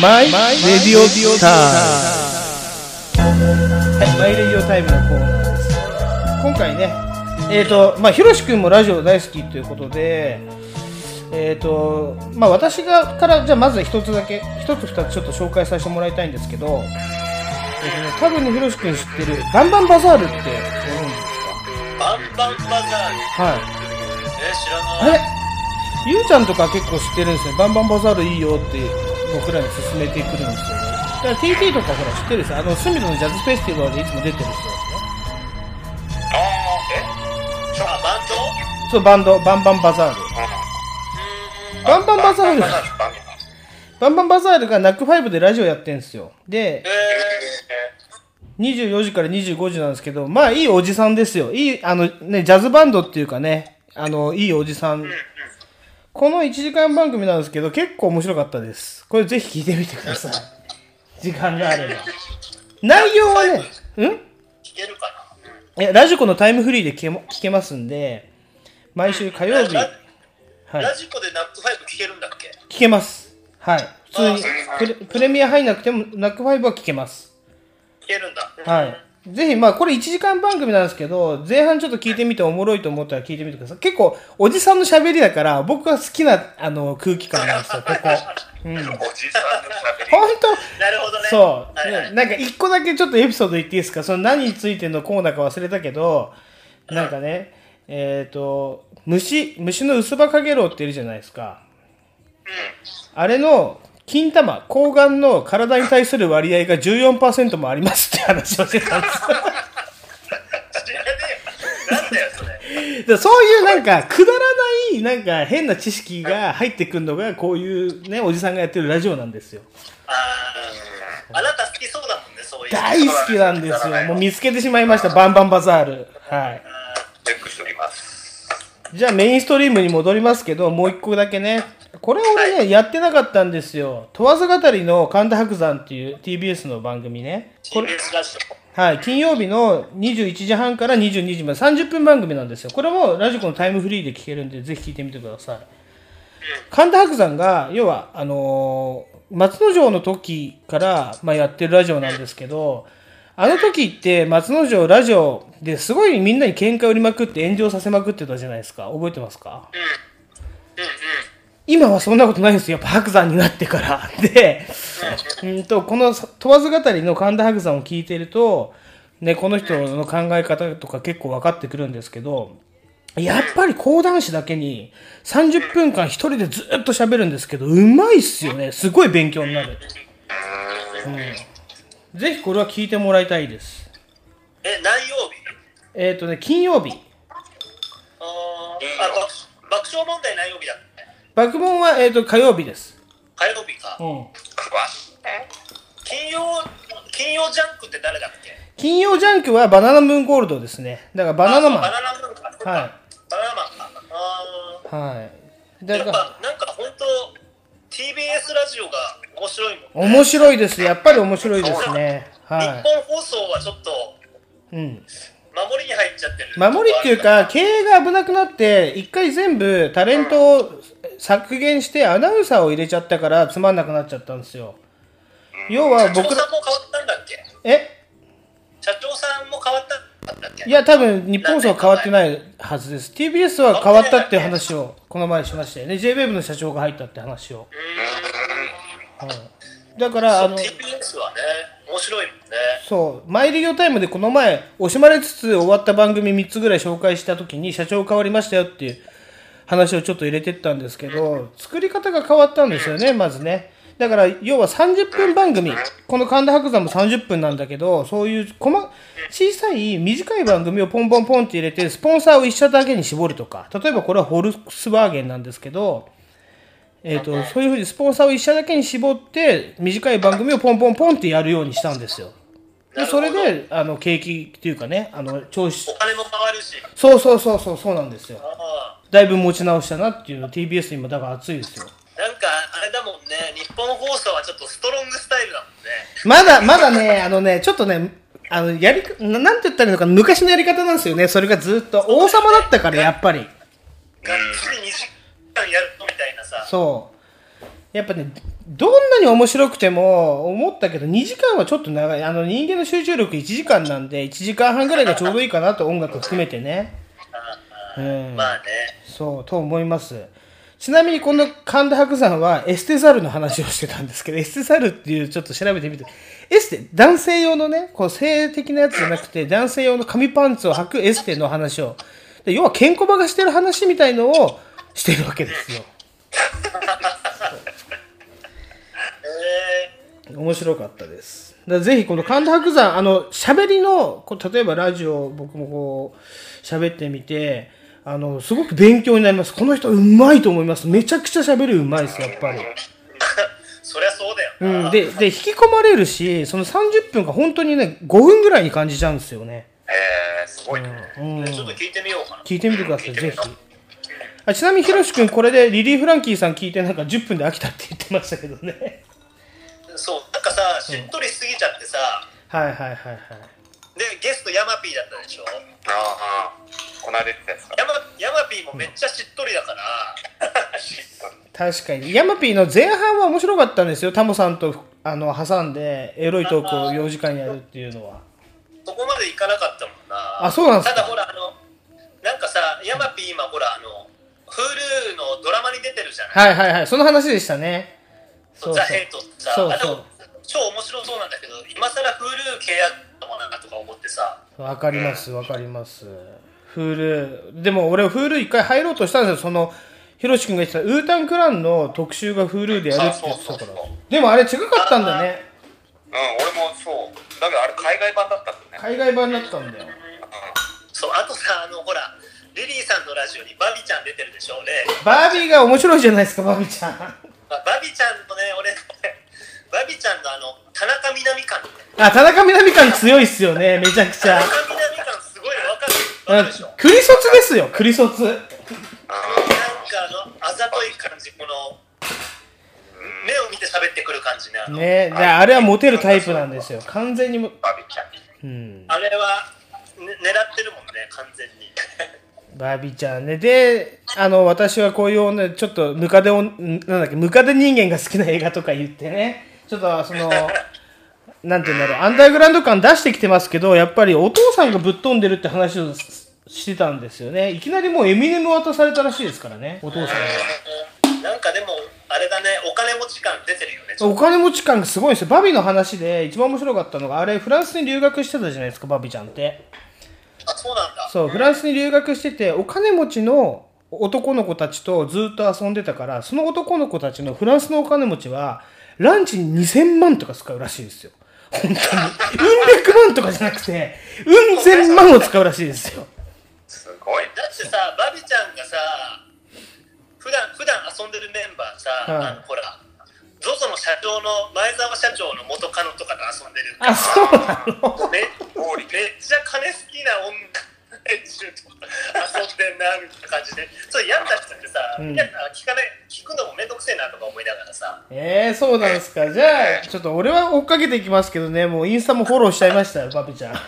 マイレディオタイム。はい、マイレディオタイムのコーナーです。今回ね、えっ、と、まあ、ひろしくんもラジオ大好きということで、えっ、と、まあ、私がから、じゃあまず一つだけ、一つ二つちょっと紹介させてもらいたいんですけど、えっ、とね、多分ね、ひろしくん知ってる、バンバンバザールってご存知ですバンバンバザールかはい。え知らあないれ？ゆうちゃんとか結構知ってるんですよ。バンバンバザールいいよって僕らに勧めてくるんですよね。だから TT とかほら知ってるでしょ？あの、スミノのジャズフェスティバルでいつも出てる人ですね。ああえ？ちょあバンドそう、バンド、バンバンバザール。バンバンバザールバンバンバザールバンバンバンバザールがナックファイブでラジオやってんですよ。でえ、24時から25時なんですけど、まあいいおじさんですよ。いい、あのね、ジャズバンドっていうかね、あの、いいおじさん。この1時間番組なんですけど、結構面白かったです。これぜひ聞いてみてください。時間があれば。内容はね、ん？聞けるかな？いや、ラジコのタイムフリーで聞けも聞けますんで、毎週火曜日、ラはいラ、ジコでナックファイブ聞けるんだっけ？聞けます。はい。普通にプレ、プレミア入んなくても、ナックファイブは聞けます。聞けるんだ。はい。ぜひ、まあ、これ1時間番組なんですけど、前半ちょっと聞いてみておもろいと思ったら聞いてみてください。結構、おじさんの喋りだから、僕は好きな、あの、空気感なんですよ、ここ。うん。おじさんの喋り。本当？なるほどね。そう、はいはいねなんか一個だけちょっとエピソード言っていいですか？その何についてのコーナーか忘れたけど、なんかね、えっ、と、虫、虫の薄葉かげろうっているじゃないですか。あれの、金玉、睾丸の体に対する割合が14%もありますって話をしてたんですよ。知らねえよ。なんだよ、それ。でそういうなんか、くだらない、なんか変な知識が入ってくるのが、こういうね、おじさんがやってるラジオなんですよ。あーあなた好きそうだもんね、そういう。大好きなんですよ。もう見つけてしまいました、バンバンバザール。はい。チェックしております。じゃあメインストリームに戻りますけど、もう一個だけね。これ俺ね、やってなかったんですよ。問わず語りの神田伯山っていう TBS の番組ね。これ TBS ラジはい、金曜日の21時半から22時まで30分番組なんですよ。これもラジコのタイムフリーで聞けるんで、ぜひ聞いてみてください。神田伯山が、要は、あのー松之丞の時から、まあ、やってるラジオなんですけど、あの時って松之丞ラジオですごいみんなに喧嘩売りまくって炎上させまくってたじゃないですか。覚えてますか？今はそんなことないんですよ。やっぱ白山になってから。で、うんと、この問わず語りの神田伯山を聞いてると、ね、この人の考え方とか結構分かってくるんですけど、やっぱり講談師だけに30分間一人でずっと喋るんですけど、うまいっすよね。すごい勉強になる。うん、ぜひこれは聞いてもらいたいです。オ。え、何曜日？えっ、とね、金曜日。あーあ爆爆笑問題何曜日だっけ？爆問は、えっ、と、火曜日です。火曜日か。うん。金曜、金曜ジャンクって誰だっけ？金曜ジャンクはバナナムーンゴールドですね。だからバナナマン。バナナムーンか。はい。バナナマンか。あはい。ーだから、やっぱ、なんか本当 TBS ラジオが面白いもん。面白いです。やっぱり面白いですね。日は本放送はちょっとい。うん。守りに入っちゃってる。守りっていうか、経営が危なくなって、一回全部タレントを削減してアナウンサーを入れちゃったからつまんなくなっちゃったんですよ。要は僕ら社長さん、も変わったんだっけ？え？社長さんも変わったんだっけ？いや、多分日本放送は変わってないはずです。TBS は変わったっていう話をこの前しましたよね。JWEB の社長が入ったって話を。はい。だから、あの、TBS はね、面白いもんね。そう、マイリオタイムでこの前、惜しまれつつ終わった番組3つぐらい紹介したときに、社長変わりましたよっていう話をちょっと入れてったんですけど、作り方が変わったんですよね、まずね。だから、要は30分番組、この神田伯山も30分なんだけど、そういう細小さい短い番組をポンポンポンって入れて、スポンサーを一社だけに絞るとか、例えばこれはフォルクスワーゲンなんですけど、えー、とそういうふうにスポンサーを一社だけに絞って短い番組をポンポンポンってやるようにしたんですよ。でそれであの景気っていうかねあの調子。お金も回るし。そうそうそうそうそうなんですよ。あだいぶ持ち直したなっていうの TBS 今だから熱いですよ。ーなんか、あれだもんね、日本放送はちょっとストロングスタイルだもんね。まだまだねあのねちょっとねあのやりななんて言ったらいいのかな昔のやり方なんですよね。それがずっと。王様だったからやっぱり。がっつり2時間やるみたいなさ。そう。やっぱね、どんなに面白くても、思ったけど、2時間はちょっと長い。あの、人間の集中力1時間なんで、1時間半ぐらいがちょうどいいかなと、音楽含めてね。うん。まあね。そう、と思います。ちなみにこの神田伯山はエステザルの話をしてたんですけど、エステザルっていうちょっと調べてみて、エステ、男性用のね、こう性的なやつじゃなくて、男性用の紙パンツを履くエステの話を、で要はケンコバがしてる話みたいのをしてるわけですよ。え 面白かったです。ぜひこの神田伯山、あの、喋りの、こう例えばラジオ僕もこう、喋ってみて、あの、すごく勉強になります。この人うまいと思います。めちゃくちゃ喋るうまいです、やっぱり。ー、そりゃそうだよな。うん。で、で、引き込まれるし、その30分が本当にね、5分ぐらいに感じちゃうんですよね。えー、すごいね。うん。ちょっと聞いてみようかな。聞いてみてください、ぜひ。あちなみに、ひろし君、これでリリー・フランキーさん聞いて、なんか10分で飽きたって言ってましたけどね。そう、なんかさ、さしっとりしすぎちゃってさ、はいはいはいはい。でゲストヤマピーだったでしょ？ああこないだ言ってたやつかヤマヤマピーもめっちゃしっとりだから、しっとり確かに。ヤマピーの前半は面白かったんですよ。タモさんとあの挟んで、エロいトークを4時間やるっていうのは。そこまでいかなかったもんなあそうなんですか？ただほらあのなんかさヤマピー今ほらあの Hulu のドラマに出てるじゃない、はいはいはい。その話でしたね。そうそうザ・ヘイトってさそうそう超面白そうなんだけど今さら Hulu 契約だもんなとか思ってさわかりますわかります。フール、でも俺フール一回入ろうとしたんですよ。その、ヒロシ君が言ってたウータンクランの特集がフールでやるって言ってたから。でもあれ違かったんだね。うん俺もそうだけどあれ海外版だったんだね海外版だったんだよ。そうあとさあのほらリリーさんのラジオにバビちゃん出てるでしょ俺、バービーが面白いじゃないですか、バビちゃん。まあ、バビちゃんとね俺 バビちゃんのあの田中みな実感あ、田中みな実感強いっすよね、めちゃくちゃ。田中みな実感すごいわかるわかるでしょクリソツですよ、クリソツ。なんかあのあざとい感じこの目を見て喋ってくる感じねあのね、であれはモテるタイプなんですよ。完全にも、バビちゃんうん。あれは、ね、狙ってるもんね完全に バービーちゃんね。で、あの、私はこういう女、ちょっとムカデなんだっけ、ムカデ人間が好きな映画とか言ってね、ちょっとその、なんて言うんだろう、アンダーグラウンド感出してきてますけど、やっぱりお父さんがぶっ飛んでるって話をししてたんですよね。いきなりもうエミネム渡されたらしいですからね、お父さんが。なんかでもあれだねお金持ち感出てるよねお金持ち感がすごいんですよ。バビの話で一番面白かったのが、あれ、フランスに留学してたじゃないですか、バビちゃんって。あそうなんだそう、フランスに留学してて、お金持ちの男の子たちとずっと遊んでたから、その男の子たちのフランスのお金持ちは、ランチに2000万とか使うらしいですよ。本当に。うん百万とかじゃなくて、うん千万を使うらしいですよ。すごいだってさバビちゃんがさ普段普段遊んでるメンバーさ、はいあのほら ZOZO の社長の前澤社長の元カノとかと遊んでる。からあ、そうなの？めめっちゃ金好きな女連中と遊んでんなみたいな感じで。ちょっと嫌になっちゃってさ、うん。聞かない聞くのもめんどくせえなとか思いながらさ。えー、そうなんですか。じゃあ、ちょっと俺は追っかけていきますけどね、もうインスタもフォローしちゃいましたよ、バビちゃん。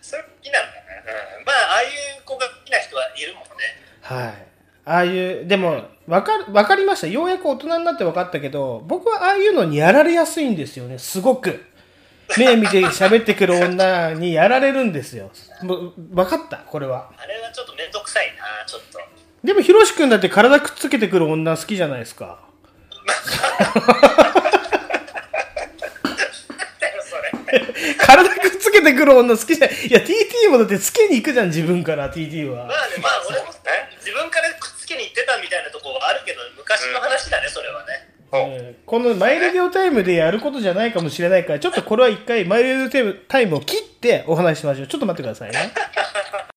それ好きなんだね、うん、まあああいう子が好きな人はいるもんね。はい。ああいう、でも、わかる、わかりました。ようやく大人になって分かったけど、僕はああいうのにやられやすいんですよね、すごく。目見て喋ってくる女にやられるんですよ。分かった、これは。あれはちょっとめんどくさいなちょっとでも、ひろしくんだって体くっつけてくる女好きじゃないですか。だよそれ 体くっつけてくる女好きじゃない。いや、TT もだってつけに行くじゃん、自分から、TT は。まあねまあ俺も自分からくっつけに行ってたみたいなとこはあるけど昔の話だねそれはねえーこのマイレディオタイムでやることじゃないかもしれないから、ちょっとこれは一回マイレディオタイムタイムを切ってお話ししましょう。ちょっと待ってくださいね。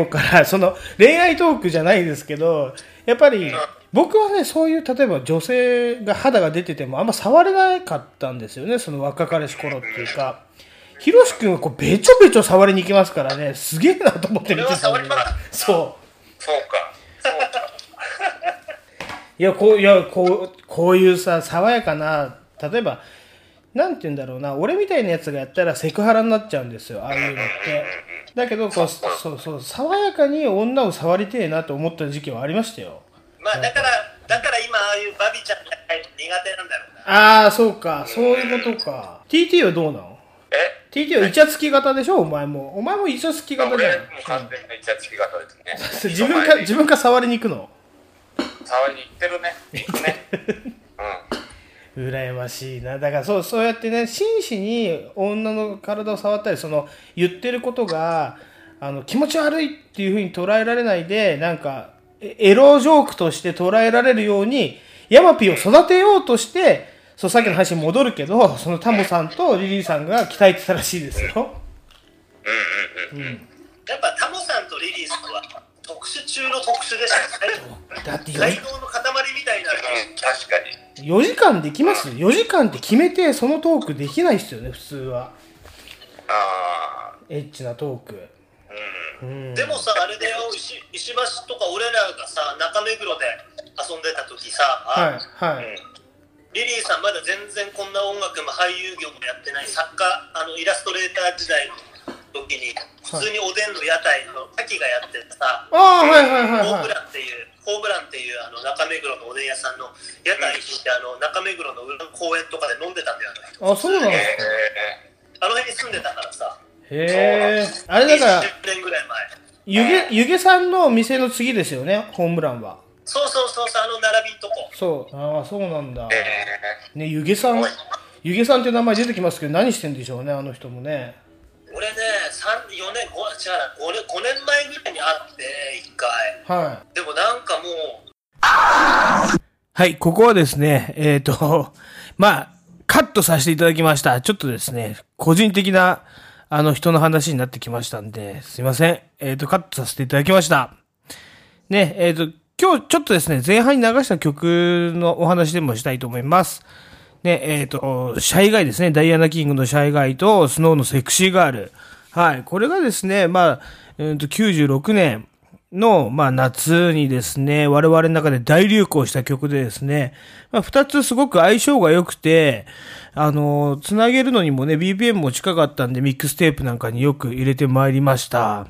はい、ここから、その、恋愛トークじゃないですけど、やっぱり、僕はね、そういう、例えば女性が肌が出てても、あんま触れなかったんですよね、その若かりし頃っていうか。ひろし君はこう、べちょべちょ触りに行きますからね、すげえなと思って見てた俺は触りまくそう。そうか。そうか。いや、こう、いや、こう、こういうさ、爽やかな、例えば、なんて言うんだろうな、俺みたいなやつがやったらセクハラになっちゃうんですよ、ああいうのって。だけど、こう、そうそう、爽やかに女を触りてえなと思った時期はありましたよ。まあだからだから今ああいうバビちゃんが苦手なんだろうなああ、そうか、そういうことか。TT はどうなのえ ?TT はイチャつき型でしょ？お前も。お前もイチャつき型じゃん。俺もう完全にイチャつき型ですね。自分か、自分か触りに行くの触りに行ってるね。ね。うん。羨ましいな。だからそうそうやってね真摯に女の体を触ったりその言ってることがあの気持ち悪いっていうふうに捉えられないでなんかえエロジョークとして捉えられるようにヤマピーを育てようとしてそうさっきの話に戻るけどそのタモさんとリリーさんが鍛えてたらしいですよ。やっぱタモさんとリリーさんは特殊中の特殊でしたねだって才能の塊みたいなうん、確かに。4時間できます ?4 時間って決めてそのトークできないですよね普通は。あエッチなトーク。うん。でもさあれだよ石石橋とか俺らがさ中目黒で遊んでた時さ、はいはい。リリーさんまだ全然こんな音楽も俳優業もやってない作家あのイラストレーター時代の時に普通におでんの屋台の滝がやってたさ、ああはいはいはいはい。ホームランっていうホームランっていうあの中目黒のおでん屋さんの屋台に行ってあの中目黒の裏の公園とかで飲んでたんだよねあ、そうなんあ。ですか？えあの辺に住んでたからさへえ。あれだから、20年ぐらい前ゆげ、ゆげさんの店の次ですよね、ホームランは。そうそうそうそうあの並びんとこそう。ああ、そうなんだね、ゆげさん、ゆげさんって名前出てきますけど、何してんでしょうね、あの人もね。俺ね3 4年 5, 違うな 5, 年5年前ぐらいに会って1回はい。でもなんかもうはい、ここはですね、えっ、と、まあ、カットさせていただきました。ちょっとですね、個人的な、あの、人の話になってきましたんで、すいません。えっ、と、カットさせていただきました。ね、えっ、と、今日ちょっとですね、前半に流した曲のお話でもしたいと思います。ね、えっ、と、シャイガイですね、ダイアナ・キングのシャイガイと、スノーのセクシーガール。はい、これがですね、まあ、えーと、96年、の、まあ、夏にですね、我々の中で大流行した曲でですね、まあ、二つすごく相性が良くて、あの、つなげるのにもね、BPM も近かったんで、ミックステープなんかによく入れてまいりました。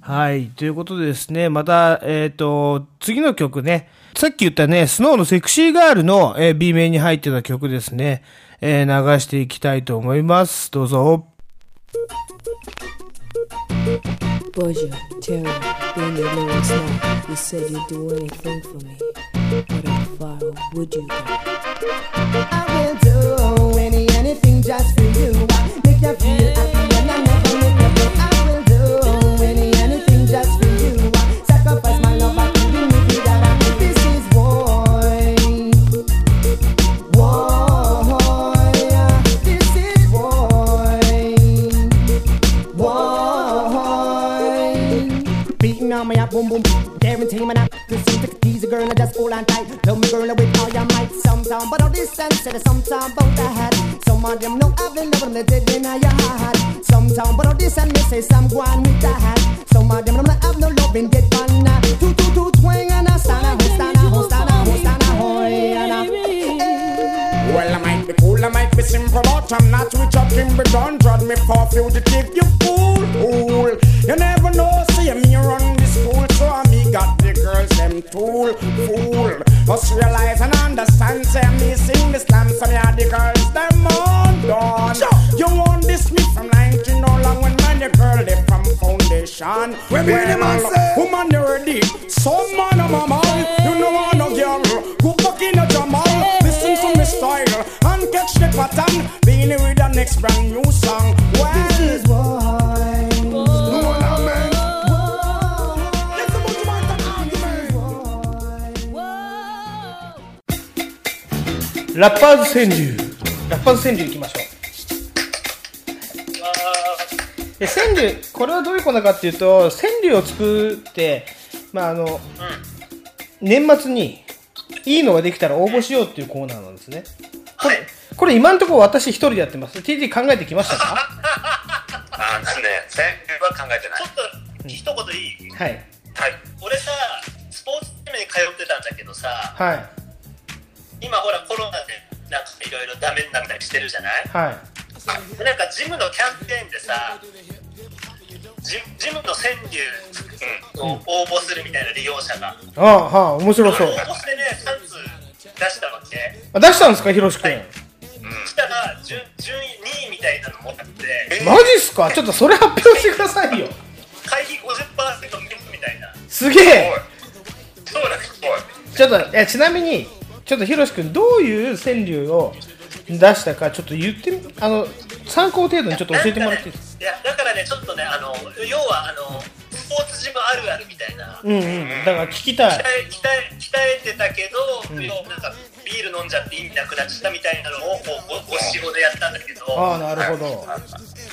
はい。ということでですね、また、えっ、と、次の曲ね、さっき言ったね、スノーのセクシーガールの、えー B 面に入ってた曲ですね、えー流していきたいと思います。どうぞ。Buzzure, terror, then you know it's not. You said you'd do anything for me. But how far would you go? I will do any anything just for you. Make you feel boom boom, guarantee my not to see take it easy, girl. I just hold on tight. Love me, girl, with all your might. Sometime, but all this sense, said sometime about that. Some of them know I've been loving they did in your heart. Sometime, but all this and me say some go with that. Some of them don't have no loving, get fun. Two, two, two, twang, and a stand, a stand, a stand, a stand, a hoy, and a. Well, I might be cool, I might be simple, but I'm not up in the don't Drag me for fugitive, you fool, fool. You never know, see me run them tool, fool. Must realize and understand, say me sing the slam, so me are the girls, them on done. You want this me from 19 no long when man, the girl, they from foundation. When me the man say- woman, you ready? Some man, a mama, you know want no girl, go back in a jamal, listen to me style, and catch the pattern, being with the next brand new song. Well, ラッパーズ川柳。ラッパーズ川柳行きましょう。で川柳これはどういうコーナーかっていうと川柳を作ってまああの、年末にいいのができたら応募しようっていうコーナーなんですねこれこれ今のところ私一人でやってます TT 考えてきましたか？あのね、川柳は考えてない。ちょっと一言いい？はいはい。俺さスポーツチームに通ってたんだけどさはい今ほらコロナでなんかいろいろダメになったりしてるじゃない？はい。でなんかジムのキャンペーンでさジジムの川柳を応募するみたいな利用者が。ああはあ面白そう。応募してね3通出したわけ。あ出したんですかひろし君？したら順順位2位みたいなのもらって。マジっすか？ちょっとそれ発表してくださいよ。会費50%減みたいな。すげえ。そうなんですちょっといやちなみにちょっとひろし君どういう川柳を出したかちょっと言ってみあの参考程度にちょっと教えてもらっていいですか？いやだからねちょっとねあの要はあのスポーツジムあるあるみたいな。うんうんだから聞きたい。鍛え鍛え鍛えてたけど、要はなんかビール飲んじゃって意味なくなっちゃったみたいなのをこうごご仕事でやったんだけど。ああなるほど。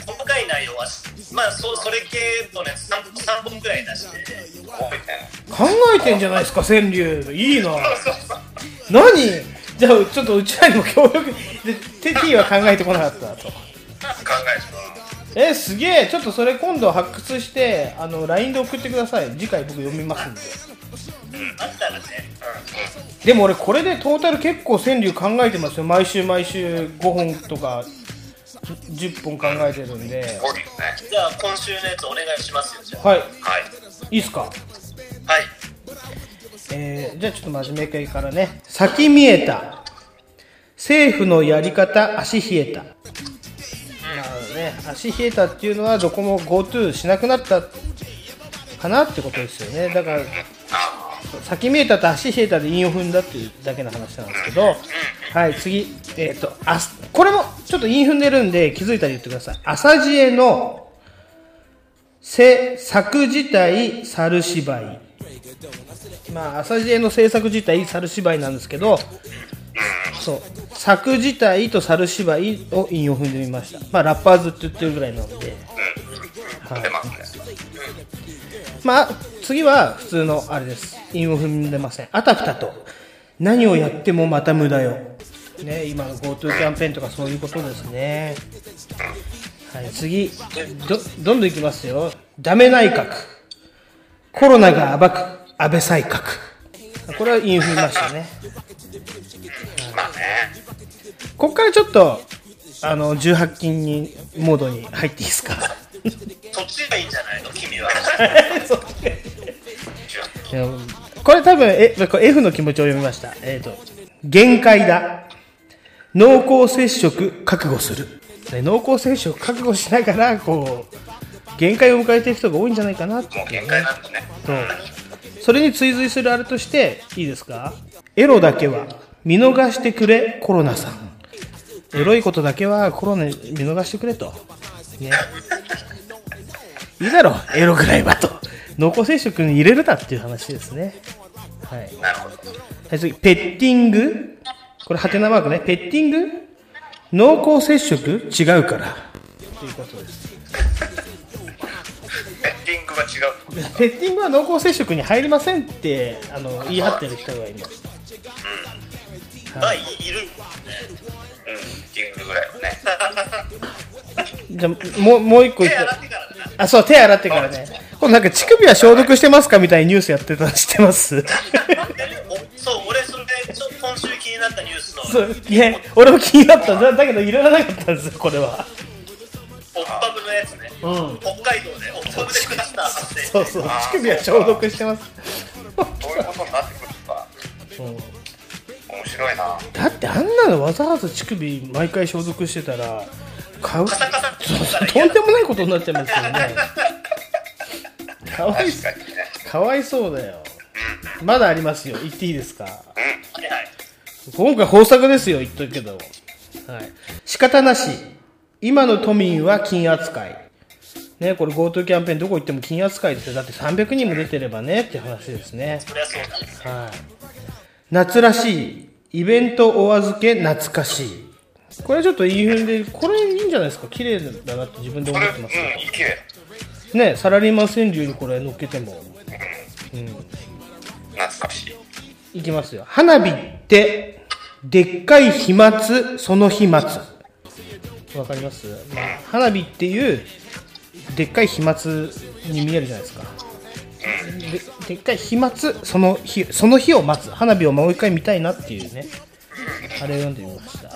細かい内容はまあそそれ系とね 3, 3本くらい出して。考えてんじゃないですか川柳。いいな何？じゃあちょっとうちらにも協力でテティは考えてこなかったと。考えてえすげえ。ちょっとそれ今度発掘してあの LINE で送ってください。次回僕読みますんで。あったらね、でも俺これでトータル結構川柳考えてますよ。毎週毎週5本とか10本考えてるんで。じゃあ今週のやつお願いしますよじゃあ。はい。はい。いいっすか？はいえーじゃあちょっと真面目系からね。先見えた。政府のやり方足冷えた。なるほどね。足冷えたっていうのはどこも GoTo しなくなったかなってことですよね。だから先見えたと足冷えたで韻を踏んだっていうだけの話なんですけど。はい次。えっ、とあこれもちょっと韻踏んでるんで気づいたら言ってください。朝知恵のせ作自体猿芝居まあ朝知恵の制作自体猿芝居なんですけどそう。作自体と猿芝居を韻を踏んでみました。まあラッパーズって言ってるぐらいなので、はい、まあ次は普通のあれです。韻を踏んでません。あたふたと。何をやってもまた無駄よ。ね今の GoTo キャンペーンとかそういうことですね。はい次。どどんどんいきますよ。ダメ内閣。コロナが暴く。安倍再閣。これは韻を踏みましたね。まあね。ここからちょっとあの18禁にモードに入っていいですか？そっちがいいんじゃないの？君は。これ多分えこれ F の気持ちを読みました。えっ、と限界だ。濃厚接触覚悟する。で濃厚接触覚悟しながらこう限界を迎えている人が多いんじゃないかなっていうね。限界なんだね。そうそれに追随するあれとしていいですか？エロだけは見逃してくれコロナさん。エロいことだけはコロナ見逃してくれと、ね、いいだろうエロぐらいはと。濃厚接触に入れるなっていう話ですね。はい。はい、次、ペッティング。これ、ハテナマークね。ペッティング？濃厚接触？違うから。ということです。ペッティングは違う。ペッティングは濃厚接触に入りませんって、あの、言い張ってる人がいます。まあいいるうん、ペッティングぐらいはね。じゃあ、もう、もう一個言って。手洗ってからだなあ、そう、手洗ってからね。これなんか乳首は消毒してますかみたいなニュースやってたの知ってます おそう俺それで今週気になったニュースのそう、いや、俺も気になった。だだけど、いらなかったんですよ、これは。オッパブのやつね、うん。北海道でオッパブでクラスター発生そうそう、乳首は消毒してます。そういうことになってくるんだ。う。ん面白いな。だってあんなのわざわざ乳首毎回消毒してたら買うカサカサってそうしたらとんでもないことになっちゃいますよね。かわい確かにね。かわいそうだよ。まだありますよ。言っていいですか？はいはい。今回豊作ですよ。言っとくけど。はい。仕方なし今の都民は金扱い。ねこれ GoTo キャンペーンどこ行っても金扱いですよ。だって300人も出てればねって話ですね。そりゃそうだはい。夏らしい、イベントお預け懐かしい。これちょっといい風でこれいいんじゃないですか？綺麗だなって自分で思ってます、、綺麗。ねサラリーマン川柳にこれ乗っけても。うん。懐かしい。いきますよ。花火ってでっかい飛沫その飛沫わかります、まあ、花火っていうでっかい飛沫に見えるじゃないですか。ででっかい飛沫その日その日を待つ。花火をもう一回見たいなっていうね。あれを読んでみました。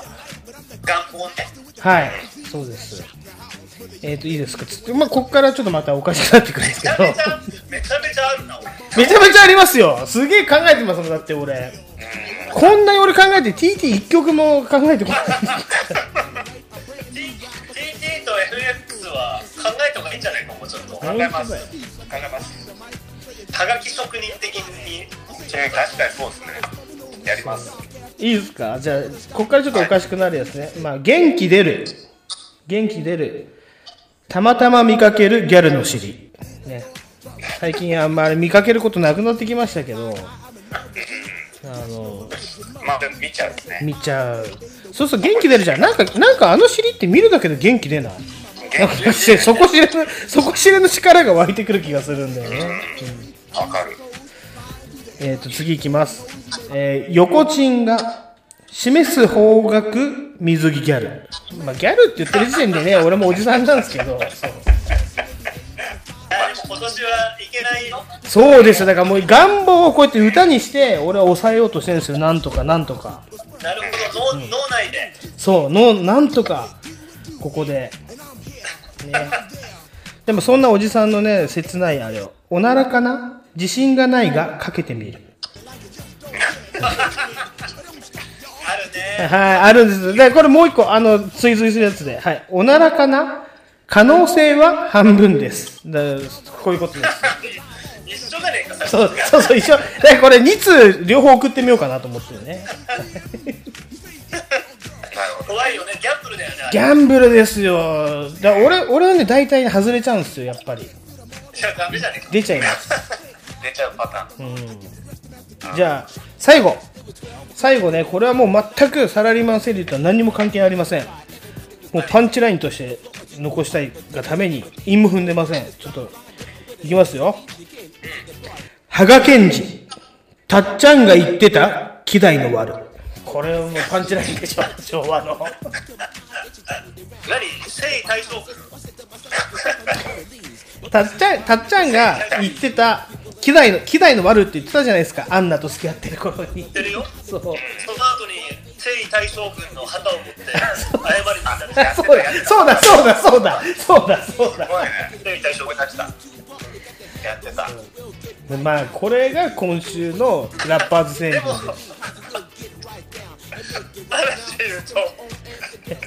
はい。そうです。えっ、ー、といいですか？つまあここからちょっとまたおかしくなってくるんですけど。めちゃめちゃ、あるな、俺。めちゃめちゃありますよ。すげえ考えてますもんだって俺こんなに俺考えて TT1 曲も考えてこない考えます。考えます。はがき職人的に。えー確かにそうですね。やります。いいですか？じゃあここからちょっとおかしくなるやつね、まあ元気出る元気出るたまたま見かけるギャルの尻ね最近あんまり見かけることなくなってきましたけどあのまあ、見ちゃうですね。見ちゃうそうそう元気出るじゃんなんかなんかあの尻って見るだけで元気出ない？なんかそこ知れぬそこ知れぬ力が湧いてくる気がするんだよね、わかる。えー、と次いきます、えー横チンが示す方角水着ギャル、まあ、ギャルって言ってる時点でね俺もおじさんなんですけどそう。あでも今年はいけないよ。そうですよ。だからもう願望をこうやって歌にして俺は抑えようとしてるんですよ。なんとかなんとか。なるほど、脳脳内で。そう。のなんとかここでねでもそんなおじさんのね切ないあれをおならかな？自信がないがかけてみるあるね。はい、あるんです。で、これもう一個、あの、追随するやつで。はい。おならかな？可能性は半分です。だこういうことです。一緒じゃねえか、さそうそうそう、一緒。で、これ2通両方送ってみようかなと思ってるね。怖いよね、ギャンブルだよね。ギャンブルですよ。だ俺、俺はね、大体ね、外れちゃうんですよ、やっぱり。いや、ダメじゃねえか。出ちゃいます。出ちゃうパターン。うん。じゃあ、最後。最後ね、これはもう全くサラリーマンセリーとは何にも関係ありません。もうパンチラインとして残したいがために、韻も踏んでません。ちょっと、いきますよ。羽賀健二、たっちゃんが言ってた、希代の悪。これはもうパンチラインでしょ、昭和の。何？征夷大将軍たっちゃん、たっちゃんが言ってた、希代の、希代の悪って言ってたじゃないですか、アンナと付き合ってる頃に。言ってるよ。そう。その後に征夷大将軍の旗を持って謝りに行ったらそうだ、そうだ、そうだ、そうだ、そうだ、そうだ。すごいね。征夷大将軍立ちた。やってた。でまあ、これが今週のラッパーズ宣言です。話で言う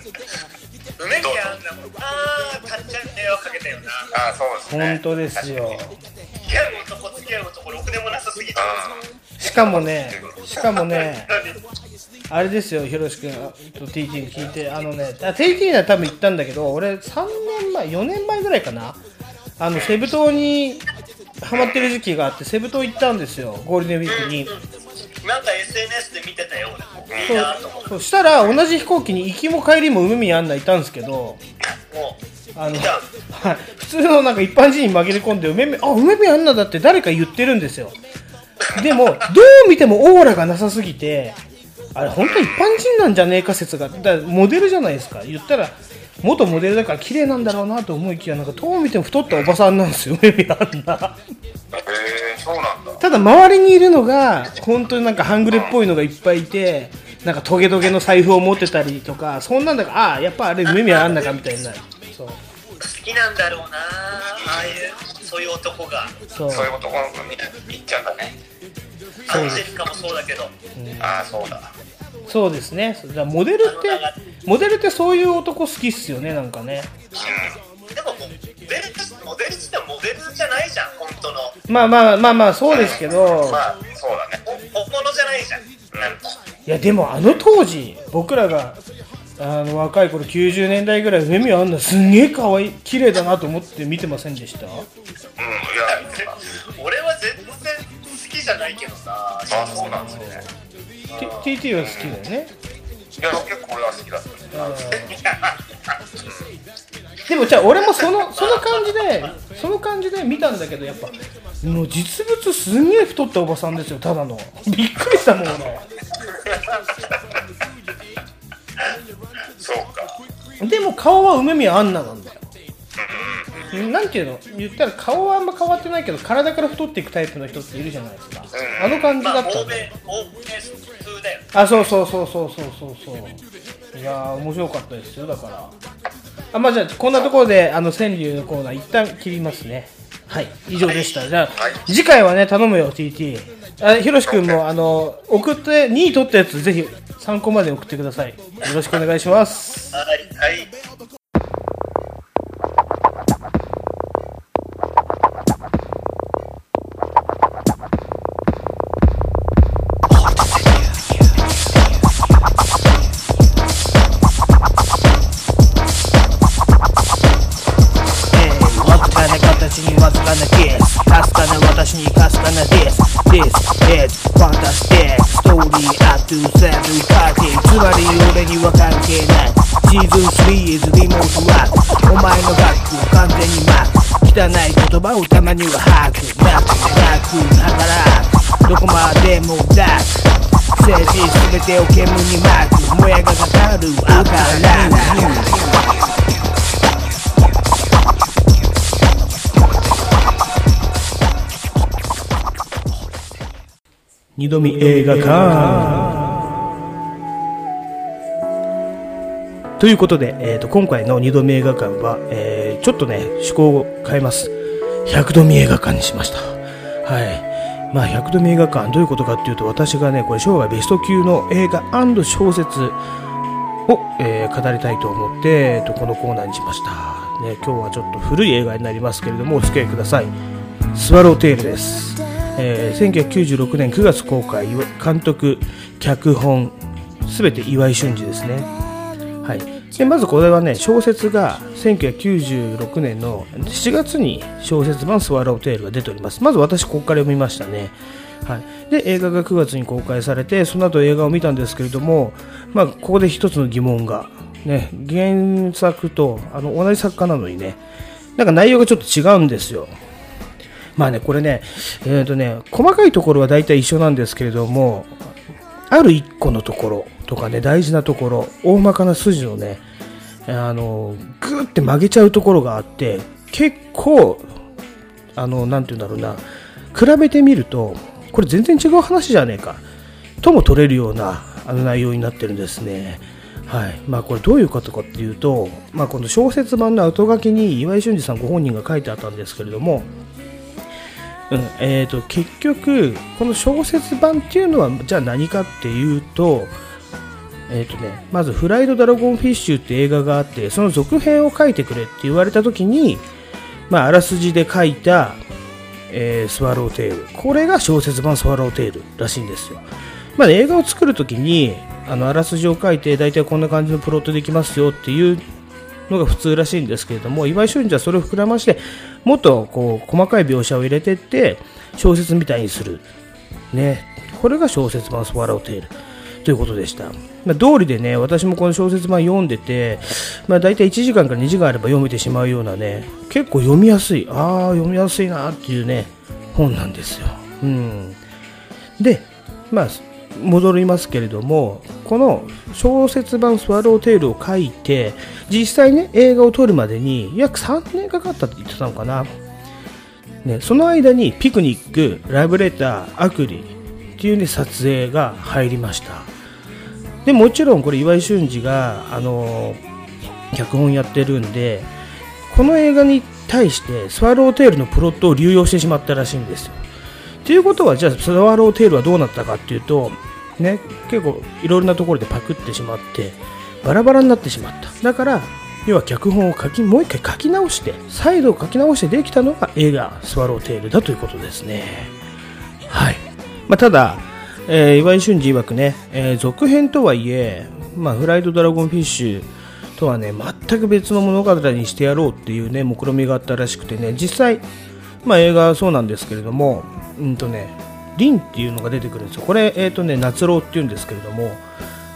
と梅宮アンナもあーたっちゃんに電話かけたよなああ、そうですね。本当ですよ。付き合う男付き合う男ろくでもなさすぎてしかもね、しかもね、あれですよ、ひろし君と TT に聞いて、あのね、TT には多分言ったんだけど、俺、3年前、4年前ぐらいかな、あのセブ島にハマってる時期があって、セブ島行ったんですよ、ゴールデンウィークに。なんか SNS で見てたよ俺いいなと思ってそうしたら、同じ飛行機に行きも帰りも梅宮アンナいたんですけど、もあの、はい、普通のなんか一般人に紛れ込んで、梅宮、あ、梅宮アンナだって誰か言ってるんですよ。でも、どう見てもオーラがなさすぎて、あれ、本当一般人なんじゃねえか説が、だモデルじゃないですか。言ったら、元モデルだから綺麗なんだろうなと思いきや、なんかどう見ても太ったおばさんなんですよ、梅宮アンナ。ええそうなんだ。ただ、周りにいるのが、本当になんか半グレっぽいのがいっぱいいて、なんかトゲトゲの財布を持ってたりとか、そんなんだから、ああ、やっぱあれ梅宮アンナかみたいになる。そう。う好きなんだろうなああいうそういう男がそうそういう男の子みたいに言っちゃうんだね。アンジェリカもそうだけどああ、そうだ。そうですね。だモデルって、モデルってそういう男好きっすよね、なんかね。でもモデルモデルってモデルじゃないじゃん本当の。まあまあまあまあ、そうですけど、まあ、そうだね。本物じゃないじゃんなんか。いや、でもあの当時、僕らが、あの若い頃90年代ぐらい梅宮アンナすんげえ可愛い綺麗だなと思って見てませんでした？うん、いや、俺は全然好きじゃないけどさ。あそうなんですね。T- ?TT は好きだよね。いや結構俺は好きだった でもじゃあ俺もそのその感じで その感じで見たんだけどやっぱもう実物すんげえ太ったおばさんですよただの。びっくりしたもん俺。そうか。でも顔は梅宮アンナなんだよ。なんていうの？言ったら顔はあんま変わってないけど体から太っていくタイプの人っているじゃないですか。あの感じだったんだよ。欧米普通だよあそうそうそうそうそうそうそう。いやー面白かったですよだからあまあじゃあこんなところであの川柳のコーナー一旦切りますね。はい以上でした、じゃあ次回はね頼むよ TT あひろし君もあの送って2位取ったやつぜひ参考まで送ってください。よろしくお願いします。はいはいにかすかなディス This is fantastic story A to Z パーティーつまり俺には関係ない。シーズン3 is リモートワーク。お前の学区完全にマーク。汚い言葉をたまには吐く。なくなく働くどこまでもダーク政治すべてを煙に巻く。もやがかかる赤ラン二度見映画館。ということで、えー、と今回の二度見映画館は、えーちょっとね趣向を変えます。100度見映画館にしました。はい。まあ100度見映画館どういうことかっていうと私がねこれ生涯ベスト級の映画小説を、えー語りたいと思って、えーとこのコーナーにしました、ね、今日はちょっと古い映画になりますけれどもお付き合いください。スワローテールです、えー1996年9月公開監督脚本すべて岩井俊二ですね。はい。でまずこれはね小説が1996年の7月に小説版スワローテールが出ております。まず私ここから読みましたね。はい、で映画が9月に公開されてその後映画を見たんですけれども、まあ、ここで一つの疑問が、ね、原作とあの同じ作家なのにねなんか内容がちょっと違うんですよ。まあねこれね,、えーとね細かいところは大体一緒なんですけれどもある一個のところとかね大事なところ大まかな筋をねあのグーって曲げちゃうところがあって結構あのなて言うんだろうな比べてみるとこれ全然違う話じゃねえかとも取れるようなあの内容になってるんですね。はいまあ、これどういうことかっていうと、まあ、この小説版の後書きに岩井俊二さんご本人が書いてあったんですけれども、うん。えー、と結局この小説版っていうのはじゃあ何かっていうと,、えーとね、まず「フライド・ドラゴンフィッシュ」って映画があってその続編を書いてくれって言われた時に、まあ、あらすじで書いた、えースワローテール。これが小説版スワローテールらしいんですよ、まあ、映画を作る時にあのあらすじを書いて大体こんな感じのプロットできますよっていうのが普通らしいんですけれども岩井俊二はそれを膨らましてもっとこう細かい描写を入れていって小説みたいにする、ね、これが小説版スワローテール。ということでした、まあ、通りでね私もこの小説版読んでて、まあ、大体1時間から2時間あれば読めてしまうようなね結構読みやすい。ああ読みやすいなっていうね本なんですよ、うん、でまあ戻りますけれどもこの小説版スワローテールを書いて実際ね映画を撮るまでに約3年かかったって言ってたのかな、ね、その間にピクニックラブレターアクリっていうね撮影が入りました。でもちろんこれ岩井俊二があの脚本やってるんでこの映画に対してスワローテールのプロットを流用してしまったらしいんですよ。ということはじゃあスワローテールはどうなったかっていうとね結構いろいろなところでパクってしまってバラバラになってしまった。だから要は脚本を書きもう一回書き直して再度書き直してできたのが映画「スワローテール」だということですね。はい、まあ、ただ、えー岩井俊二曰くね、えー続編とはいえ、まあ、フライドドラゴンフィッシュとはね全く別の物語にしてやろうっていうね目論みがあったらしくてね実際、まあ、映画はそうなんですけれどもうんとねリンっていうのが出てくるんですよ。これ、えーとね、夏郎っていうんですけれども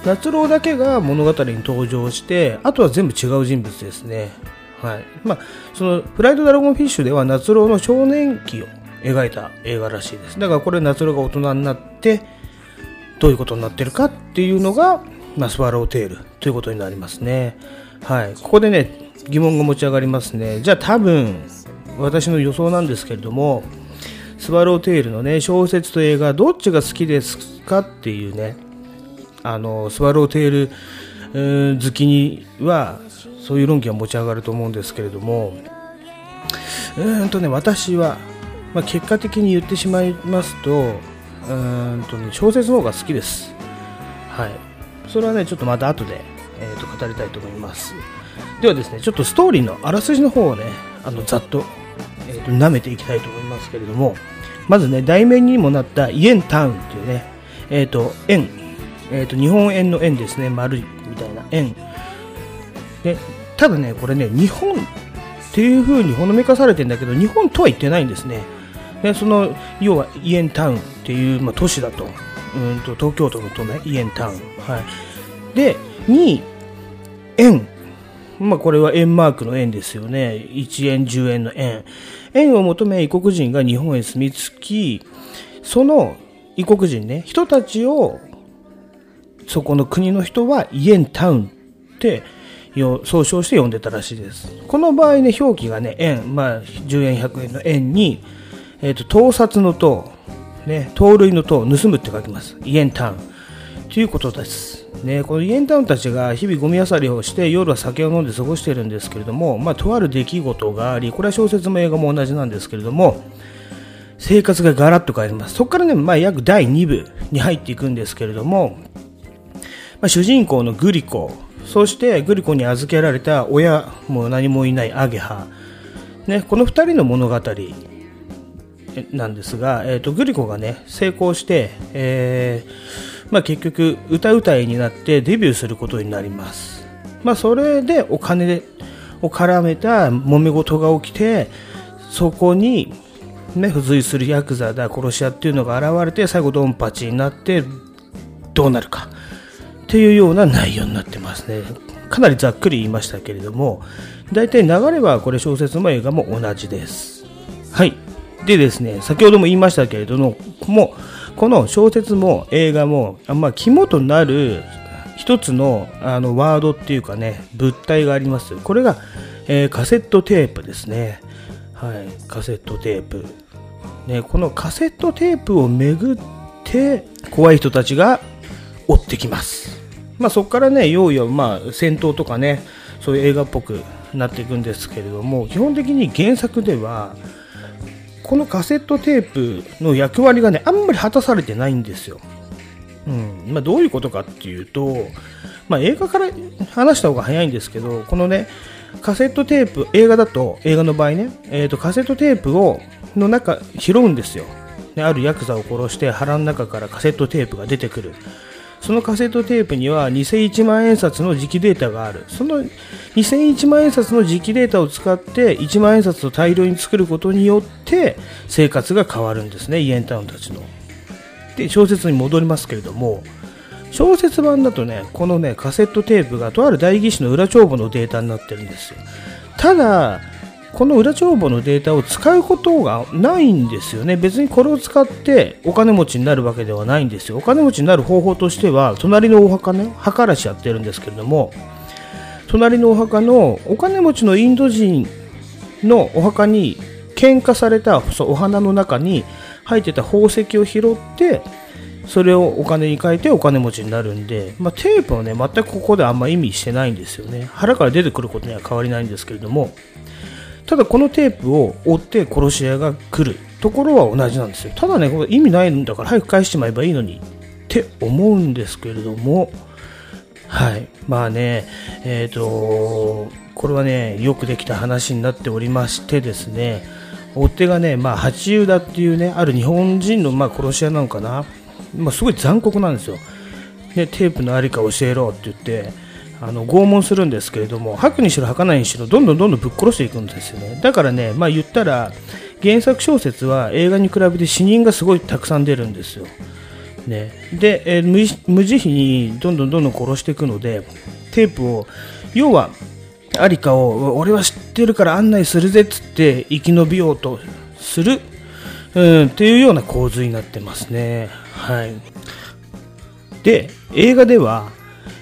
夏郎だけが物語に登場してあとは全部違う人物ですね。はい。まあ、そのフライドドラゴンフィッシュでは夏郎の少年期を描いた映画らしいです。だからこれ夏郎が大人になってどういうことになってるかっていうのが、まあ、スワローテールということになりますね。はい。ここでね疑問が持ち上がりますね。じゃあ多分私の予想なんですけれどもスワローテールのね小説と映画どっちが好きですかっていうね。あのスワローテールうん好きにはそういう論議が持ち上がると思うんですけれども。うーんとね私は、まあ、結果的に言ってしまいますとうーんと、ね、小説の方が好きです。はい。それはねちょっとまた後で、えー、と語りたいと思います。ではですねちょっとストーリーのあらすじの方をねあのざっと,、えーと舐めていきたいと思います。けれどもまずね題名にもなったイエンタウンっていうねえっ、と円えー、と日本円の円ですね丸いみたいな円。でただねこれね日本っていう風にほのめかされてんだけど日本とは言ってないんですね。でその要はイエンタウンっていう、まあ、都市だと。うんと東京都の都ねイエンタウン。はい。でに円。まあこれは円マークの円ですよね。1円10円の円。円を求め異国人が日本へ住み着きその異国人ね人たちをそこの国の人はイエンタウンって総称して呼んでたらしいです。この場合ね、表記がね、円、まあ、10円、100円の円に、えっ、と、盗撮の盗、ね、盗塁の盗、盗むって書きます。イエンタウン。ということです。ね、このイエンタウンたちが日々ゴミ漁りをして夜は酒を飲んで過ごしているんですけれども、まあ、とある出来事があり、これは小説も映画も同じなんですけれども、生活がガラッと変わります。そこからね、まあ、約第2部に入っていくんですけれども、まあ、主人公のグリコ、そしてグリコに預けられた親も何もいないアゲハ、ね、この2人の物語なんですが、えー、とグリコがね成功して、えーまあ、結局歌うたいになってデビューすることになります、まあ、それでお金を絡めた揉め事が起きてそこに、ね、付随するヤクザだ殺し屋っていうのが現れて最後ドンパチになってどうなるかっていうような内容になってますね。かなりざっくり言いましたけれども、大体流れはこれ小説も映画も同じです。はい。でですね、先ほども言いましたけれども、もうこの小説も映画も、あまあ、肝となる一つのあのワードっていうかね、物体があります。これが、えーカセットテープですね。はい。カセットテープ。ね、このカセットテープをめぐって、怖い人たちが追ってきます。まあ、そこからね、いよいよ、まあ、戦闘とかね、そういう映画っぽくなっていくんですけれども、基本的に原作では、このカセットテープの役割がね、あんまり果たされてないんですよ。うん。まあ、どういうことかっていうと、まあ、映画から話した方が早いんですけど、このね、カセットテープ、映画だと、映画の場合ね、えー、とカセットテープをの中、拾うんですよ。ね、あるヤクザを殺して腹の中からカセットテープが出てくる。そのカセットテープには偽1万円札の磁気データがある。その偽1万円札の磁気データを使って1万円札を大量に作ることによって生活が変わるんですね、イエンタウンたちの。で、小説に戻りますけれども、小説版だとね、このね、カセットテープがとある代議士の裏帳簿のデータになってるんですよ。ただ、この裏帳簿のデータを使うことがないんですよね。別にこれを使ってお金持ちになるわけではないんですよ。お金持ちになる方法としては、隣のお墓ね、墓らしやってるんですけれども、隣のお墓のお金持ちのインド人のお墓に献花されたお花の中に入ってた宝石を拾って、それをお金に変えてお金持ちになるんで、まあ、テープはね、全くここであんま意味してないんですよね。腹から出てくることには変わりないんですけれども、ただこのテープを追って殺し屋が来るところは同じなんですよ。ただね、これ意味ないんだから早く返してまえばいいのにって思うんですけれども、はい。まあね、えっ、と、これはね、よくできた話になっておりましてですね、追手がね、まあ、八遊田っていうね、ある日本人の、まあ、殺し屋なのかな。まあ、すごい残酷なんですよ。で、テープのありか教えろって言って、あの拷問するんですけれども、吐くにしろ吐かないにしろ、どんどんどんどんぶっ殺していくんですよね。だからね、まあ言ったら、原作小説は映画に比べて死人がすごいたくさん出るんですよ。ね、で、えー無慈悲にどんどんどんどん殺していくのでテープを要はアリカを俺は知ってるから案内するぜっつって生き延びようとする、うん、っていうような構図になってますね。はい、で映画では、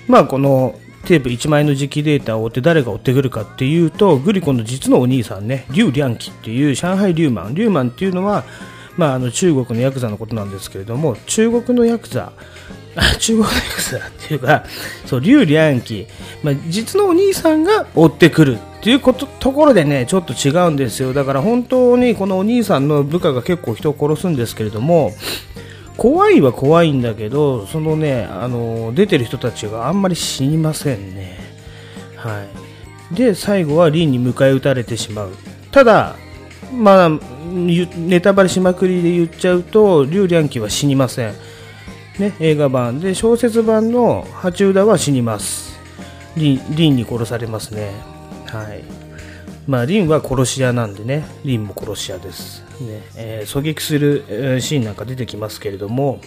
まあ、このテープ1枚の磁気データを追って誰が追ってくるかっていうとグリコの実のお兄さんねリュウ・リャンキっていう上海リュウマン。リュウマンっていうのは、まあ、あの中国のヤクザのことなんですけれども中国のヤクザ中国のヤクザっていうかそうリュウ・リャンキ、まあ、実のお兄さんが追ってくるっていうことところでねちょっと違うんですよ。だから本当にこのお兄さんの部下が結構人を殺すんですけれども怖いは怖いんだけどそのねあの出てる人たちがあんまり死にませんね。はい。で最後はリンに迎え撃たれてしまう。ただまあネタバレしまくりで言っちゃうとリュウ・リャンキは死にません。ね、映画版。で小説版の八浦は死にます。リンリンに殺されますね。はい。まあリンは殺し屋なんでね。リンも殺し屋です。ね、えー狙撃するえーシーンなんか出てきますけれども。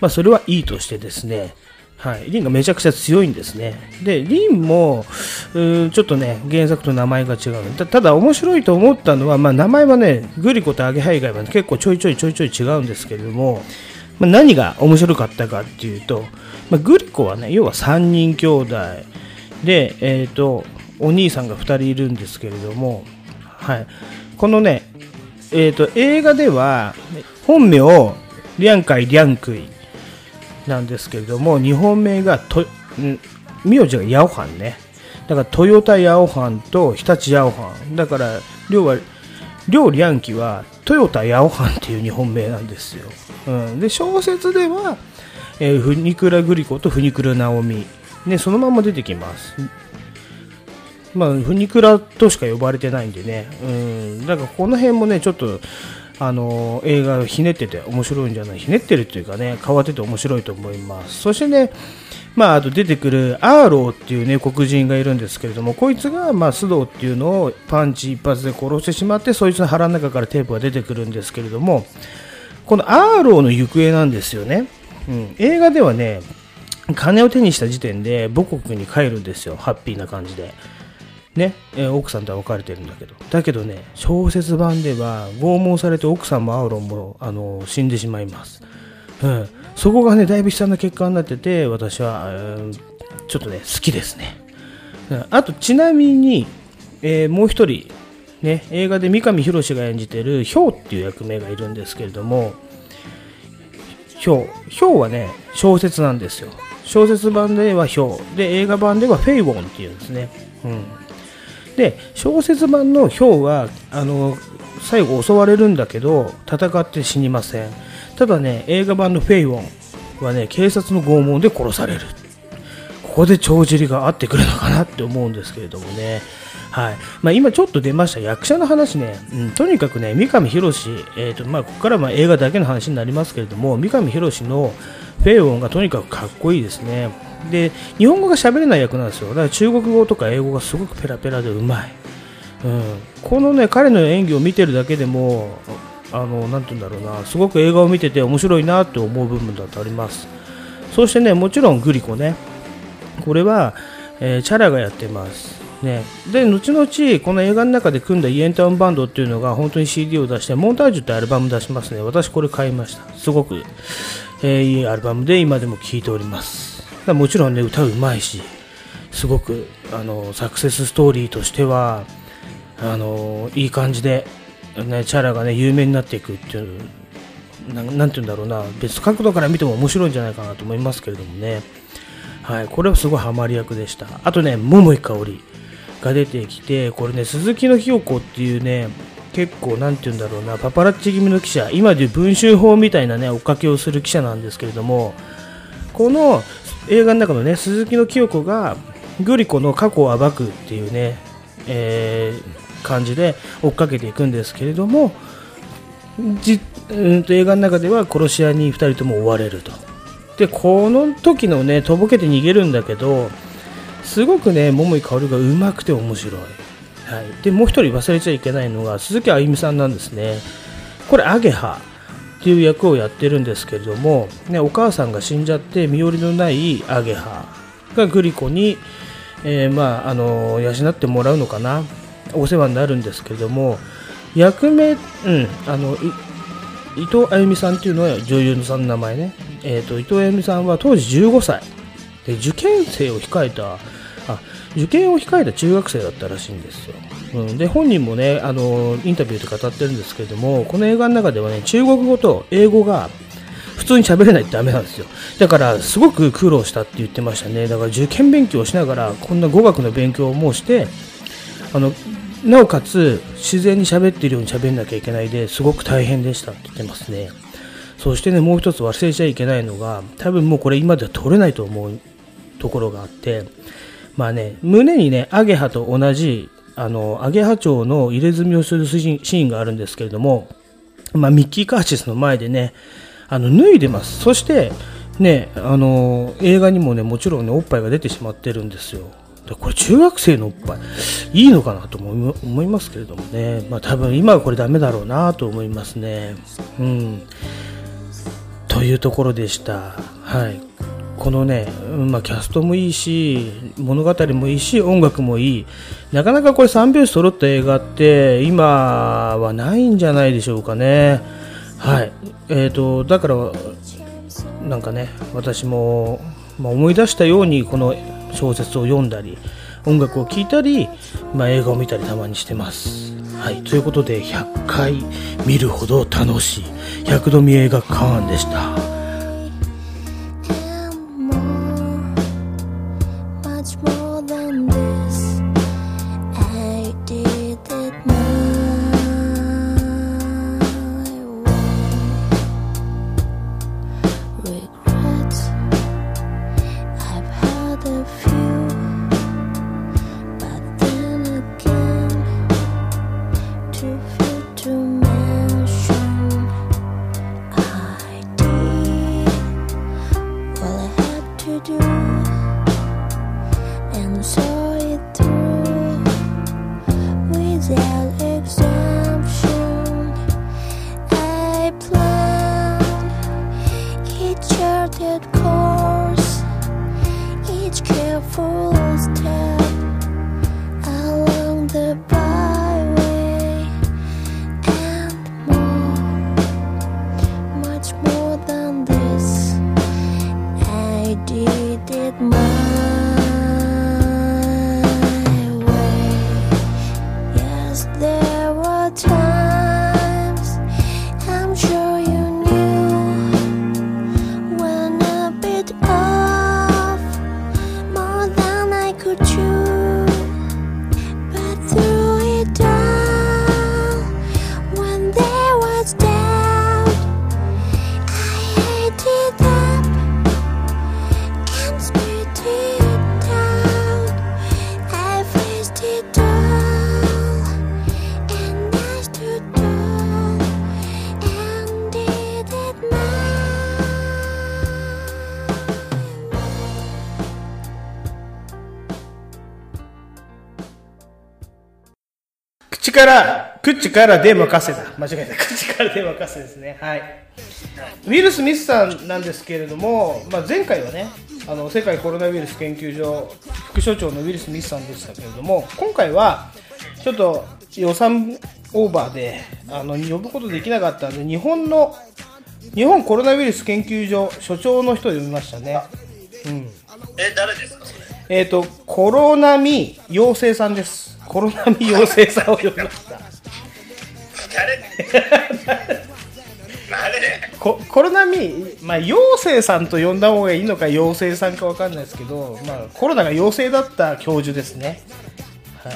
まあそれはいいとしてですね。はい、リンがめちゃくちゃ強いんですね。で、リンも、うーちょっとね、原作と名前が違うた。ただ、面白いと思ったのは、まあ、名前はね、グリコとアゲハ以外は結構ちょいちょいちょいちょい違うんですけれども、まあ、何が面白かったかっていうと、まあ、グリコはね、要は3人兄弟。で、えっ、と、お兄さんが2人いるんですけれども、はい、このね、えっ、と、映画では、本名、リャンカイ・リャンクイなんですけれども、日本名がと、ん名字がヤオハンね。だからトヨタヤオハンと日立ヤオハン。だから、両は、両リャンキはトヨタヤオハンっていう日本名なんですよ。うん、で、小説では、えーフニクラグリコとフニクラナオミ。ね、そのまま出てきます。まあ、フニクラとしか呼ばれてないんでね。うん、だからこの辺もね、ちょっと、あの映画をひねってて面白いんじゃない？ひねってるっていうかね変わってて面白いと思います。そしてねまああと出てくるアーローっていうね黒人がいるんですけれどもこいつがまあ須藤っていうのをパンチ一発で殺してしまってそいつの腹の中からテープが出てくるんですけれどもこのアーローの行方なんですよね、うん、映画ではね金を手にした時点で母国に帰るんですよ。ハッピーな感じで。ね、え奥さんとは別れてるんだけど。だけどね、小説版では拷問されて奥さんもアウロンも、あの死んでしまいます。うん。そこがね、だいぶ悲惨な結果になってて、私は、うんちょっとね、好きですね。うんあと、ちなみに、えーもう一人、ね、映画で三上博史が演じてるヒョウっていう役名がいるんですけれども、ヒョウ。ヒョウはね、小説なんですよ。小説版ではヒョウ。で、映画版ではフェイウォンっていうんですね。うん。で、小説版のヒョウは、あの、最後襲われるんだけど、戦って死にません。ただね、映画版のフェイウォンはね、警察の拷問で殺される。ここで帳尻が合ってくるのかなって思うんですけれどもね。はいまあ、今ちょっと出ました役者の話ね、うん、とにかくね、三上博史、えーとまあ、ここからはま映画だけの話になりますけれども、三上博史のフェイウォンがとにかくかっこいいですね。で、日本語が喋れない役なんですよ。だから中国語とか英語がすごくペラペラでうまい。うん、このね、彼の演技を見てるだけでも、あの、なて言うんだろうな、すごく映画を見てて面白いなって思う部分だってあります。そしてね、もちろんグリコね。これは、えーチャラがやってます。ね、で後々この映画の中で組んだイエンタウンバンドっていうのが本当に CD を出してモンタージュってアルバム出しますね私これ買いましたすごく、えーいいアルバムで今でも聴いておりますだもちろんね歌うまいしすごくあのサクセスストーリーとしてはあのいい感じで、ね、チャラがね有名になっていくっていうななんて言うんだろうな別角度から見ても面白いんじゃないかなと思いますけれどもねはい、これはすごいハマり役でした。あとね、桃井かおりが出てきて、これね、鈴木のひよ子っていうね、結構、なんて言うんだろうな、パパラッチ気味の記者、今でいう文春法みたいなね、追っかけをする記者なんですけれども、この映画の中のね、鈴木の清子が、グリコの過去を暴くっていうね、えー感じで追っかけていくんですけれども、じうんと映画の中では殺し屋に2人とも追われると。でこの時のねとぼけて逃げるんだけどすごくね桃井かおりがうまくて面白い、はい、でもう一人忘れちゃいけないのが鈴木あゆみさんなんですね。これアゲハ。っていう役をやってるんですけれども、ね、お母さんが死んじゃって身寄りのないアゲハがグリコに、えーまあ、あの養ってもらうのかなお世話になるんですけれども役名、うん、あの伊藤あゆみさんっていうのは女優さんの名前ね、えー、と伊藤あゆみさんは当時15歳で受験生を控えた受験を控えた中学生だったらしいんですよ、うん、で本人もねあのインタビューで語ってるんですけどもこの映画の中ではね中国語と英語が普通に喋れないとダメなんですよ。だからすごく苦労したって言ってましたね。だから受験勉強をしながらこんな語学の勉強もしてあのなおかつ自然に喋っているように喋んなきゃいけないですごく大変でしたって言ってますね。そしてねもう一つ忘れちゃいけないのが多分もうこれ今では取れないと思うところがあってまあね胸にねアゲハと同じあのアゲハチョウの入れ墨をするシーンがあるんですけれども、まあ、ミッキー・カーチスの前でねあの脱いでます。そしてねあの映画にもねもちろんねおっぱいが出てしまってるんですよ。でこれ中学生のおっぱいいいのかなとも思いますけれどもね、まあ、多分今はこれダメだろうなと思いますね。うん、というところでした。はい。このね、まあ、キャストもいいし物語もいいし音楽もいい。なかなかこれ3拍子揃った映画って今はないんじゃないでしょうかね。はい。えー、とだからなんかね私も、まあ、思い出したようにこの小説を読んだり音楽を聴いたり、まあ、映画を見たりたまにしてます。はい、ということで100回見るほど楽しい。100度見映画館でした。から、口からで任せだ。間違えた。口からで任せですね。はい。ウィル・スミスさんなんですけれども、まあ、前回はね、あの世界コロナウイルス研究所副所長のウィル・スミスさんでしたけれども、今回はちょっと予算オーバーであの呼ぶことできなかったんで、日本の日本コロナウイルス研究所所長の人を呼びましたね。うん。え、誰ですかそれ？えっ、と、コロナミ陽性さんです。コロナミ陽性さんを呼びました。ココロナミ、まあ、陽性さんと呼んだ方がいいのか陽性さんかわかんないですけど、まあ、コロナが陽性だった教授ですね。はい、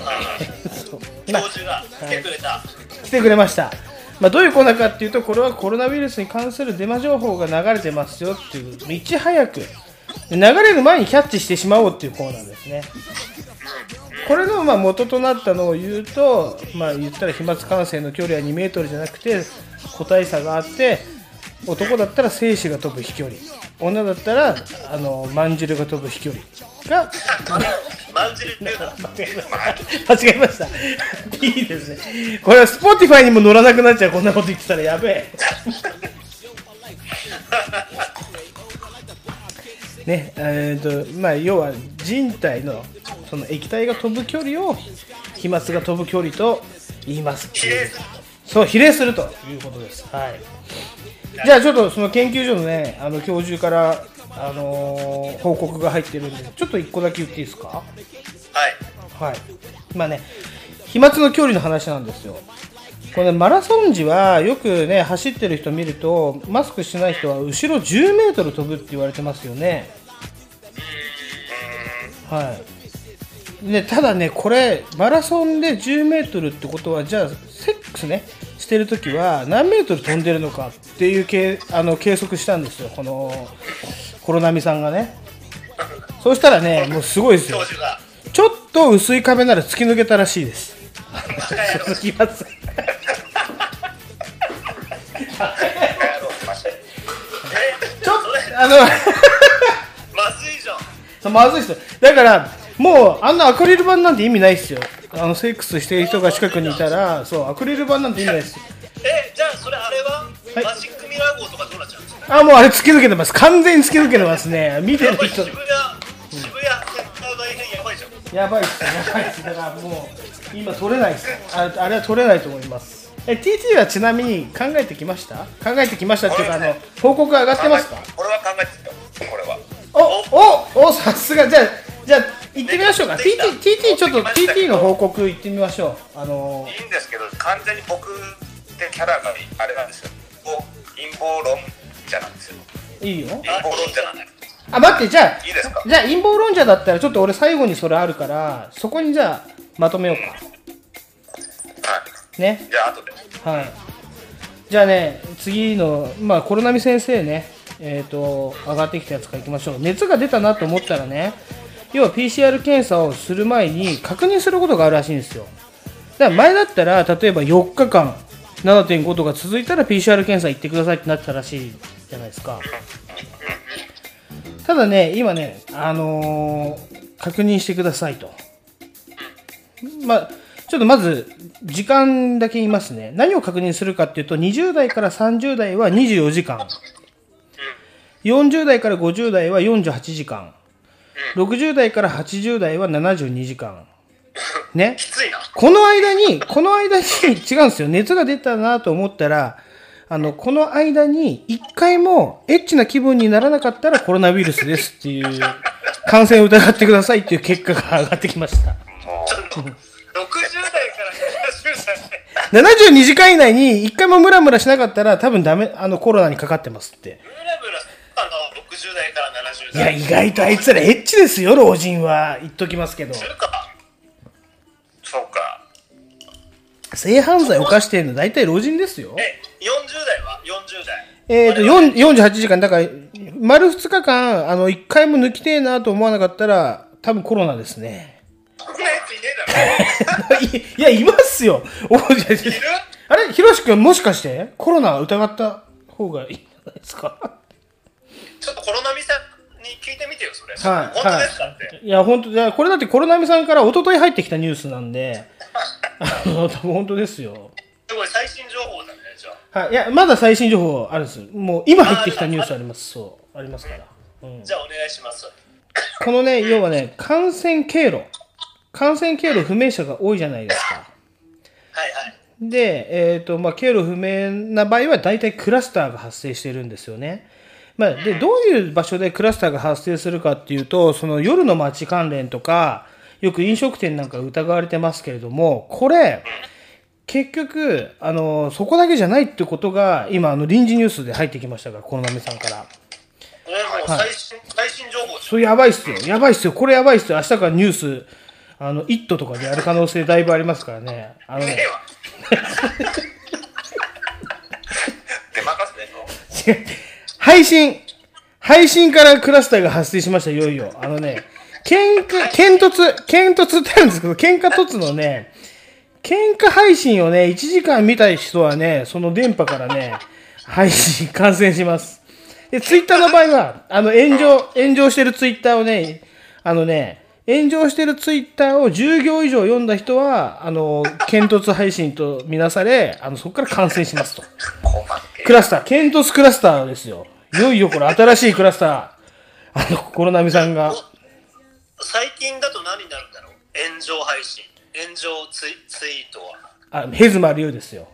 教授が来てくれた。来てくれました。まあ、どういうコーナーかっていうと、これはコロナウイルスに関するデマ情報が流れてますよっていう、いち早く、流れる前にキャッチしてしまおうっていうコーナーですね。これのまあ元となったのを言うと、まあ、言ったら飛沫感染の距離は2メートルじゃなくて個体差があって男だったら精子が飛ぶ飛距離。女だったらあのまんじるが飛ぶ飛距離。が まんじるっていうのは間違えました。いいですね。これは Spotify にも乗らなくなっちゃう。こんなこと言ってたらやべえ ねえーとまあ、要は人体のその液体が飛ぶ距離を飛沫が飛ぶ距離と言います。比そう比例するということです、はい、じゃあちょっとその研究所のねあの教授から、あのー報告が入ってるんでちょっと1個だけ言っていいですか？はい。はい。まあね飛沫の距離の話なんですよ。これ、ね、マラソン時はよくね走ってる人見るとマスクしてない人は後ろ10メートル飛ぶって言われてますよねはいね、ただね、これ、マラソンで10メートルってことは、じゃあ、セックスね、してるときは何メートル飛んでるのかっていう計あの計測したんですよ、このコロナミさんがね。そうしたらね、もうすごいですよちょっと薄い壁なら突き抜けたらしいです。続きます。ちょっと、あの、まずいっすよ。だからもうあんなアクリル板なんて意味ないっすよ。あのセックスしてる人が近くにいたらそうアクリル板なんて意味ないっすよ。えじゃあそれあれは、はい。マジックミラー号とかどうなっちゃうんですか？あもうあれ突き抜けてます。完全に突き抜けてますね。見てる人。渋谷渋谷センター大変やばいじゃん。やばいっすやばいっすだからもう今取れないっす。ああれは取れないと思います。え TT はちなみに考えてきました？考えてきましたっていうかあの報告が上がってますか？これは考えてたよ。これはおおおさすが。じゃあじゃあ行ってみましょうか。TT, ちょっと TT の報告行ってみましょう。あのいいんですけど完全に僕ってキャラがあれなんですよ。陰謀論者なんですよ。いいよ。陰謀論者なんであ待ってじゃあいいですか？じゃあ陰謀論者だったらちょっと俺最後にそれあるからそこにじゃあまとめようか。はい。ね。じゃあ後で。はい。じゃあね次のまあコロナミ先生ねえっ、と上がってきたやつからいきましょう。熱が出たなと思ったらね要は PCR 検査をする前に確認することがあるらしいんですよ。だから前だったら例えば4日間7.5度が続いたら PCR 検査行ってくださいってなってたらしいじゃないですか。ただね今ねあのー確認してくださいと。まあちょっとまず時間だけ言いますね。何を確認するかっていうと20代から30代は24時間。40代から50代は48時間60代から80代は72時間ね きついなこの間に、この間に、違うんですよ。熱が出たなと思ったら、あの、この間に、一回もエッチな気分にならなかったらコロナウイルスですっていう、感染を疑ってくださいっていう結果が上がってきました。ちょっと60代から70代72時間以内に一回もムラムラしなかったら多分ダメ、あの、コロナにかかってますって。ムラムラあの60代から70いや、代意外とあいつらエッチですよ、老人は。言っときますけど。するかそうか性犯罪を犯してるの大体老人ですよ。え40代は？40代えっ、と、4 48時間、だから、丸2日間、あの、1回も抜きてえなと思わなかったら、多分コロナですね。こんなやついねえだろい いや、いますよ。おいやいやあれ、ひろし君もしかして、コロナ疑った方がいいんじゃないですか？ちょっとコロナミされはい本当ですかって、いや、本当いや、これだってコロナミさんから一昨日入ってきたニュースなんで、あの、多分本当ですよ。すごい最新情報だねじゃあはい、いや、まだ最新情報あるんですよ。もう今入ってきたニュースあります。そう、ありますから。うんじゃあお願いしますこのね、要はね、感染経路。感染経路不明者が多いじゃないですか。はいはいで、えっ、と、まあ、経路不明な場合は大体クラスターが発生してるんですよね。まあ、で、どういう場所でクラスターが発生するかっていうと、その夜の街関連とか、よく飲食店なんか疑われてますけれども、これ、結局、あの、そこだけじゃないってことが、今、あの、臨時ニュースで入ってきましたから、コロナメさんから。これもう最新、最新情報それやばいっすよ。やばいっすよ。これやばいっすよ。明日からニュース、あの、イットとかでやる可能性だいぶありますからね。あのねねえわ出まかすね 配信、配信からクラスターが発生しました、いよいよ。あのね、喧嘩、喧突、喧突ってあるんですけど、喧嘩突のね、喧嘩配信をね、1時間見たい人はね、その電波からね、配信、感染します。で、ツイッターの場合は、あの、炎上、炎上してるツイッターをね、あのね、炎上してるツイッターを10行以上読んだ人は、あの、剣突配信とみなされ、あの、そこから感染しますと。クラスター、ケントスクラスターですよ。いよいよこれ新しいクラスター、あの、コロナミさんが、最近だと何になるんだろう？炎上配信。炎上ツイツイートは。あ、ヘズマリュウですよ。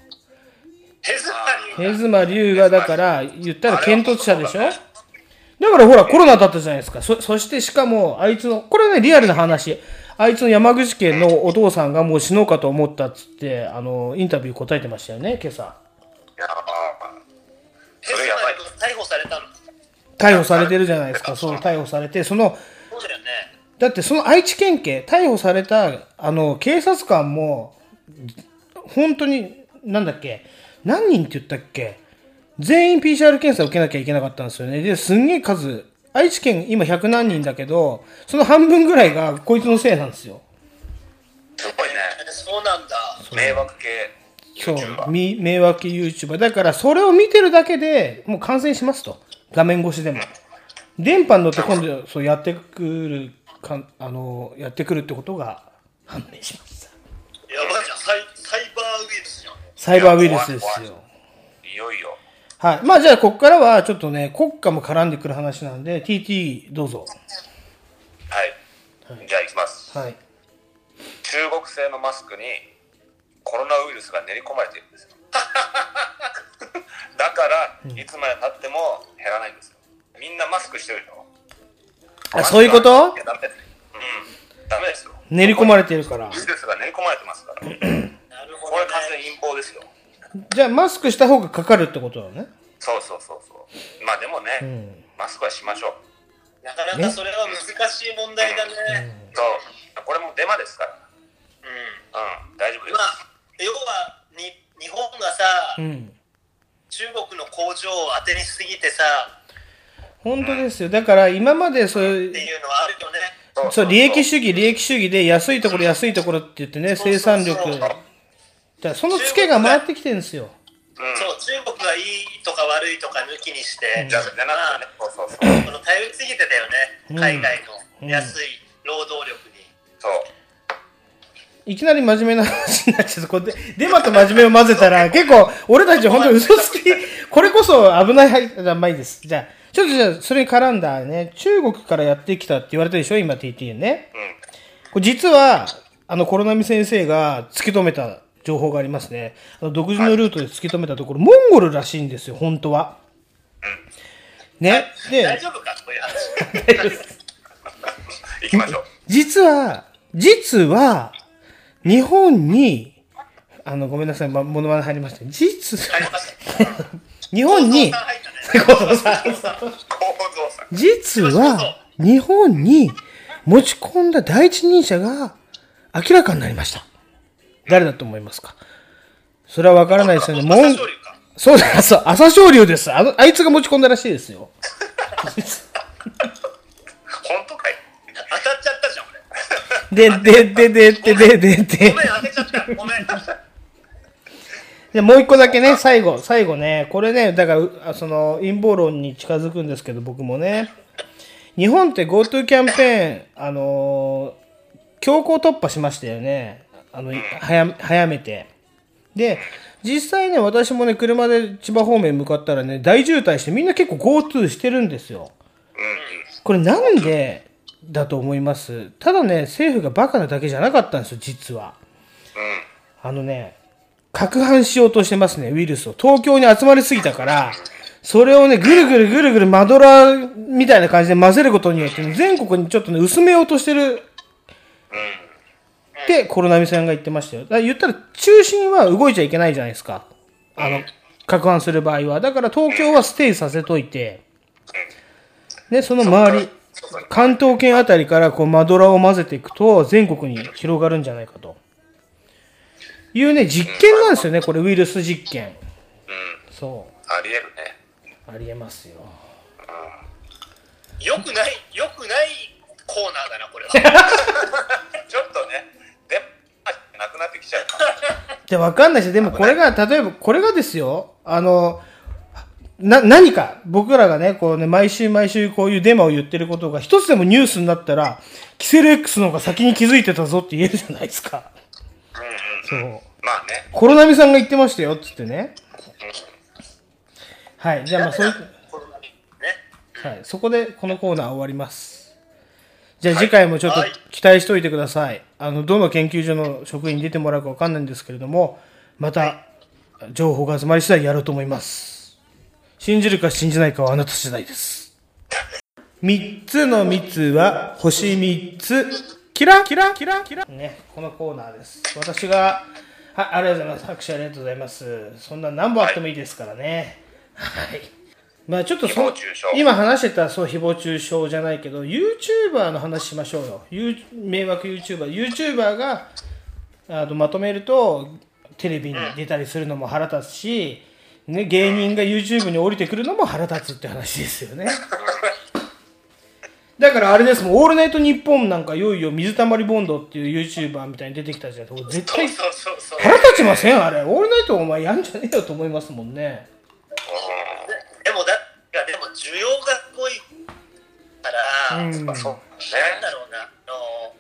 ヘズマリュウヘズマリュウがだから、言ったら検突者でしょ？だからほら、コロナだったじゃないですか。そ、そしてしかも、あいつの、これね、リアルな話。あいつの山口県のお父さんがもう死のうかと思ったっつって、あの、インタビュー答えてましたよね、今朝。ヘズマリュウ逮捕されたの？逮捕されてるじゃないですか。そう、逮捕されて、その、そうだよね。だってその愛知県警、逮捕された、あの、警察官も、本当に、なんだっけ、何人って言ったっけ、全員 PCR 検査を受けなきゃいけなかったんですよね。で、すんげえ数、愛知県今100何人だけど、その半分ぐらいがこいつのせいなんですよ。すごいね。そうなんだ。迷惑系。そう、み迷惑 YouTuber。だから、それを見てるだけでもう感染しますと。画面越しでも。電波に乗って今度、そうやってくるか、あの、やってくるってことが判明しました。やばいじゃん。サイサイバーウイルスじゃん。サイバーウイルスですよ。いよいよ。はい。まあじゃあ、ここからはちょっとね、国家も絡んでくる話なんで、TT どうぞ。はい。じゃあ行きます。はい。中国製のマスクにコロナウイルスが練り込まれているんですよ。だから、いつまで経っても減らないんですよ。みんなマスクしてるでしょ。あ、そういうこと？ダメですうん。ダメですよ。練り込まれてるからウ。イルスが練り込まれてますから。これ完全に陰謀ですよ。じゃあ、マスクした方がかかるってことだね。そうそうそうそう。まあでもね、うん。マスクはしましょう。なかなかそれは難しい問題だね。そう。これもデマですから。うん。うん。大丈夫です。まあ、要はに日本がさ、うん。中国の工場を当てにしすぎてさ、本当ですよ。だから、今までそういうって、いうのはあるよね。そう、利益主義、利益主義で安いところ、安いところって言ってね、生産力。だそのツケが回ってきてるんですよ。そう、中国がいいとか悪いとか抜きにして、うそうそう。この頼りすぎてたようんね、海外の安い労働力に。そう。いきなり真面目な話になっちゃう。これで、デマと真面目を混ぜたら、結構、俺たち本当に嘘つき、これこそ危ないはい、じゃあ、まあいいです。じゃあ、ちょっとじゃあ、それに絡んだね、中国からやってきたって言われたでしょ？今 TT ね。これ実は、あの、コロナミ先生が突き止めた情報がありますね。あの独自のルートで突き止めたところ、モンゴルらしいんですよ、本当は。ね？で、大丈夫か？こういう話。行きましょう。実は、実は、日本に、あの、ごめんなさい、ま、モノマネ入りました。実、日本に、実は、日本に持ち込んだ第一人者が明らかになりました。誰だと思いますか？それはわからないですよね。もん、そうだ、そう、朝青龍です。あの、あいつが持ち込んだらしいですよ。で、で、で、で、で、で、で、でごめん、当てちゃった。ごめん。で、もう一個だけね、最後、最後ね、これね、だから、その、陰謀論に近づくんですけど、僕もね、日本って GoTo キャンペーン、あのー強行突破しましたよね。あの、早、早めて。で、実際ね、私もね、車で千葉方面向かったらね、大渋滞してみんな結構 GoTo してるんですよ。これなんでだと思いますただね、政府がバカなだけじゃなかったんですよ、実は。あのね、攪拌しようとしてますね、ウイルスを。東京に集まりすぎたから、それをね、ぐるぐるぐるぐるマドラーみたいな感じで混ぜることによって、ね、全国にちょっとね、薄めようとしてる。って、コロナミさんが言ってましたよ。だから言ったら、中心は動いちゃいけないじゃないですか。あの、攪拌する場合は。だから東京はステイさせといて、で、その周り、関東圏あたりからこうマドラーを混ぜていくと、全国に広がるんじゃないかと。いうね、実験なんですよね、これ、ウイルス実験。そありえるね。う。ありえますよ。よくない、よくないコーナーだな、これは。ちょっとね、で、なくなってきちゃうか で、わかんないし、でもこれが、例えば、これがですよ、あの、な、何か、僕らがね、こうね、毎週毎週こういうデマを言ってることが、一つでもニュースになったら、キセル X の方が先に気づいてたぞって言えるじゃないですか。そう。まあね。コロナミさんが言ってましたよ、つってね。はい、じゃあまあそういう、はい。そこでこのコーナー終わります。じゃあ次回もちょっと期待しておいてください。あの、どの研究所の職員に出てもらうかわかんないんですけれども、また、情報が集まり次第やろうと思います。信じるか信じないかはあなた次第です。三つの蜜は星三つ。キラキラキラキラね、このコーナーです。私が、はい、ありがとうございます。拍手ありがとうございます。そんな何本あってもいいですからね。はい。まあちょっとそ今話してたそう誹謗中傷じゃないけど YouTuber の話しましょうよ、ユー迷惑 YouTuber YouTuber があのまとめるとテレビに出たりするのも腹立つし、ね、芸人が YouTube に降りてくるのも腹立つって話ですよね。だからあれですもん「オールナイトニッポン」なんかいよいよ水溜りボンドっていう YouTuber みたいに出てきたじゃん絶対そうそうそう腹立ちません？あれ。オールナイトお前やんじゃねえよと思いますもんね。でもだいやでも需要がすごいから、うん。なんだろうな。あの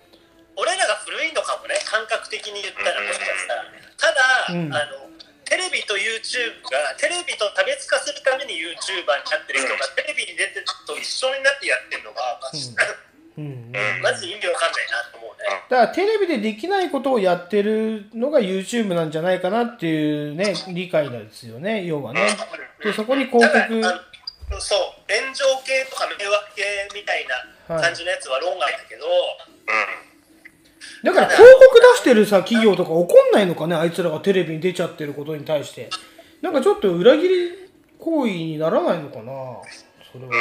俺らが古いのかもね。感覚的に言ったらもしかしたら。ただ、うん。あのテレビと YouTube がテレビと差別化するために YouTuber になってる人が、テレビに出てると一緒になってやってるのがマジ,、うん。マジ意味わかんないなと思うね、だからテレビでできないことをやってるのが YouTube なんじゃないかなっていうね理解なんですよね要はね。でそこに広告。そう炎上系とか迷惑系みたいな感じのやつは論外だけど、だから広告出してるさ企業とか怒んないのかねあいつらがテレビに出ちゃってることに対して。なんかちょっと裏切り行為にならないのかなそれは。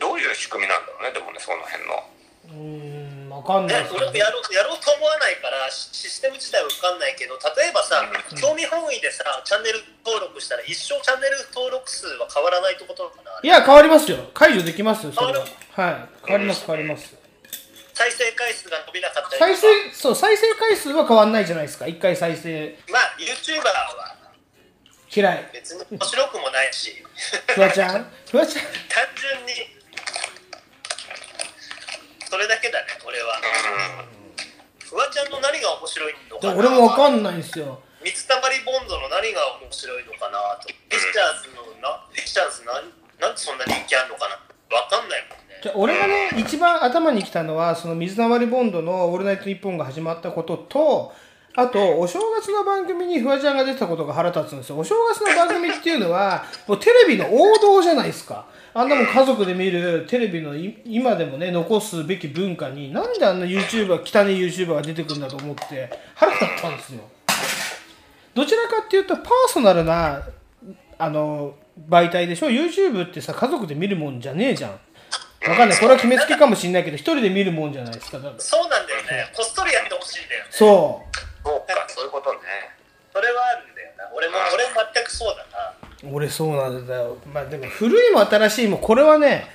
どういう仕組みなんだろうねでもねその辺の。うーんわかんない。ねです、俺もやろうやろうと思わないからシシステム自体は分かんないけど例えばさ、興味本位でさチャンネル登録したら一生チャンネル登録数は変わらないってことなのかな？いや変わりますよ。解除できますよそれは。はい。変わります変わります再生回数が伸びなかったり再生そう再生回数は変わんないじゃないですか。一回再生。まあ YouTuber は嫌い。別に面白くもないし。フワちゃん？フワちゃん？単純にそれだけだね俺は。フワちゃんの何が面白いのかな俺もわかんないんですよ。水溜りボンドの何が面白いのかなと。フィッシャーズのなフィッシャーズなんなんでそんな人気あるのかなわかんないもん。ねじゃ俺がね一番頭にきたのはその水溜りボンドの「オールナイトニッポン」が始まったこととあとお正月の番組にフワちゃんが出たことが腹立つんですよ。お正月の番組っていうのは もうテレビの王道じゃないですか。あんなもん家族で見るテレビの今でもね残すべき文化になんであんな YouTuber 汚い YouTuber が出てくるんだと思って腹立ったんですよ。どちらかっていうとパーソナルなあの媒体でしょ？YouTube ってさ家族で見るもんじゃねえじゃん。わかんない。これは決めつけかもしれないけど一人で見るもんじゃないですかだからそうなんだよね。こっそりやってほしいんだよね。そう。そうかそういうことね。それはあるんだよな。俺も俺全くそうだな。俺そうなんだよ。まあでも古いも新しいもこれはね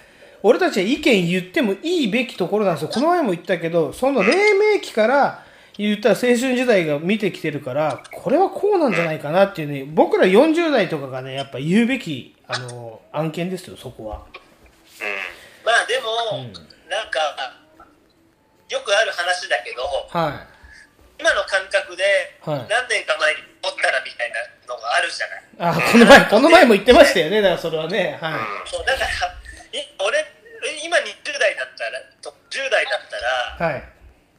俺たちは意見言ってもいいべきところなんですよ。この前も言ったけどその黎明期から言ったら青春時代が見てきてるからこれはこうなんじゃないかなっていうね。僕ら40代とかがねやっぱ言うべきあの案件ですよそこはまあでも、なんかよくある話だけどは今の感覚ではい。何年か前に持ったらみたいなのがあるじゃない、いあこの前 この前も言ってましたよね。だからそれはね。はい。そうだからい俺え今20代だったらと10代だったらはい。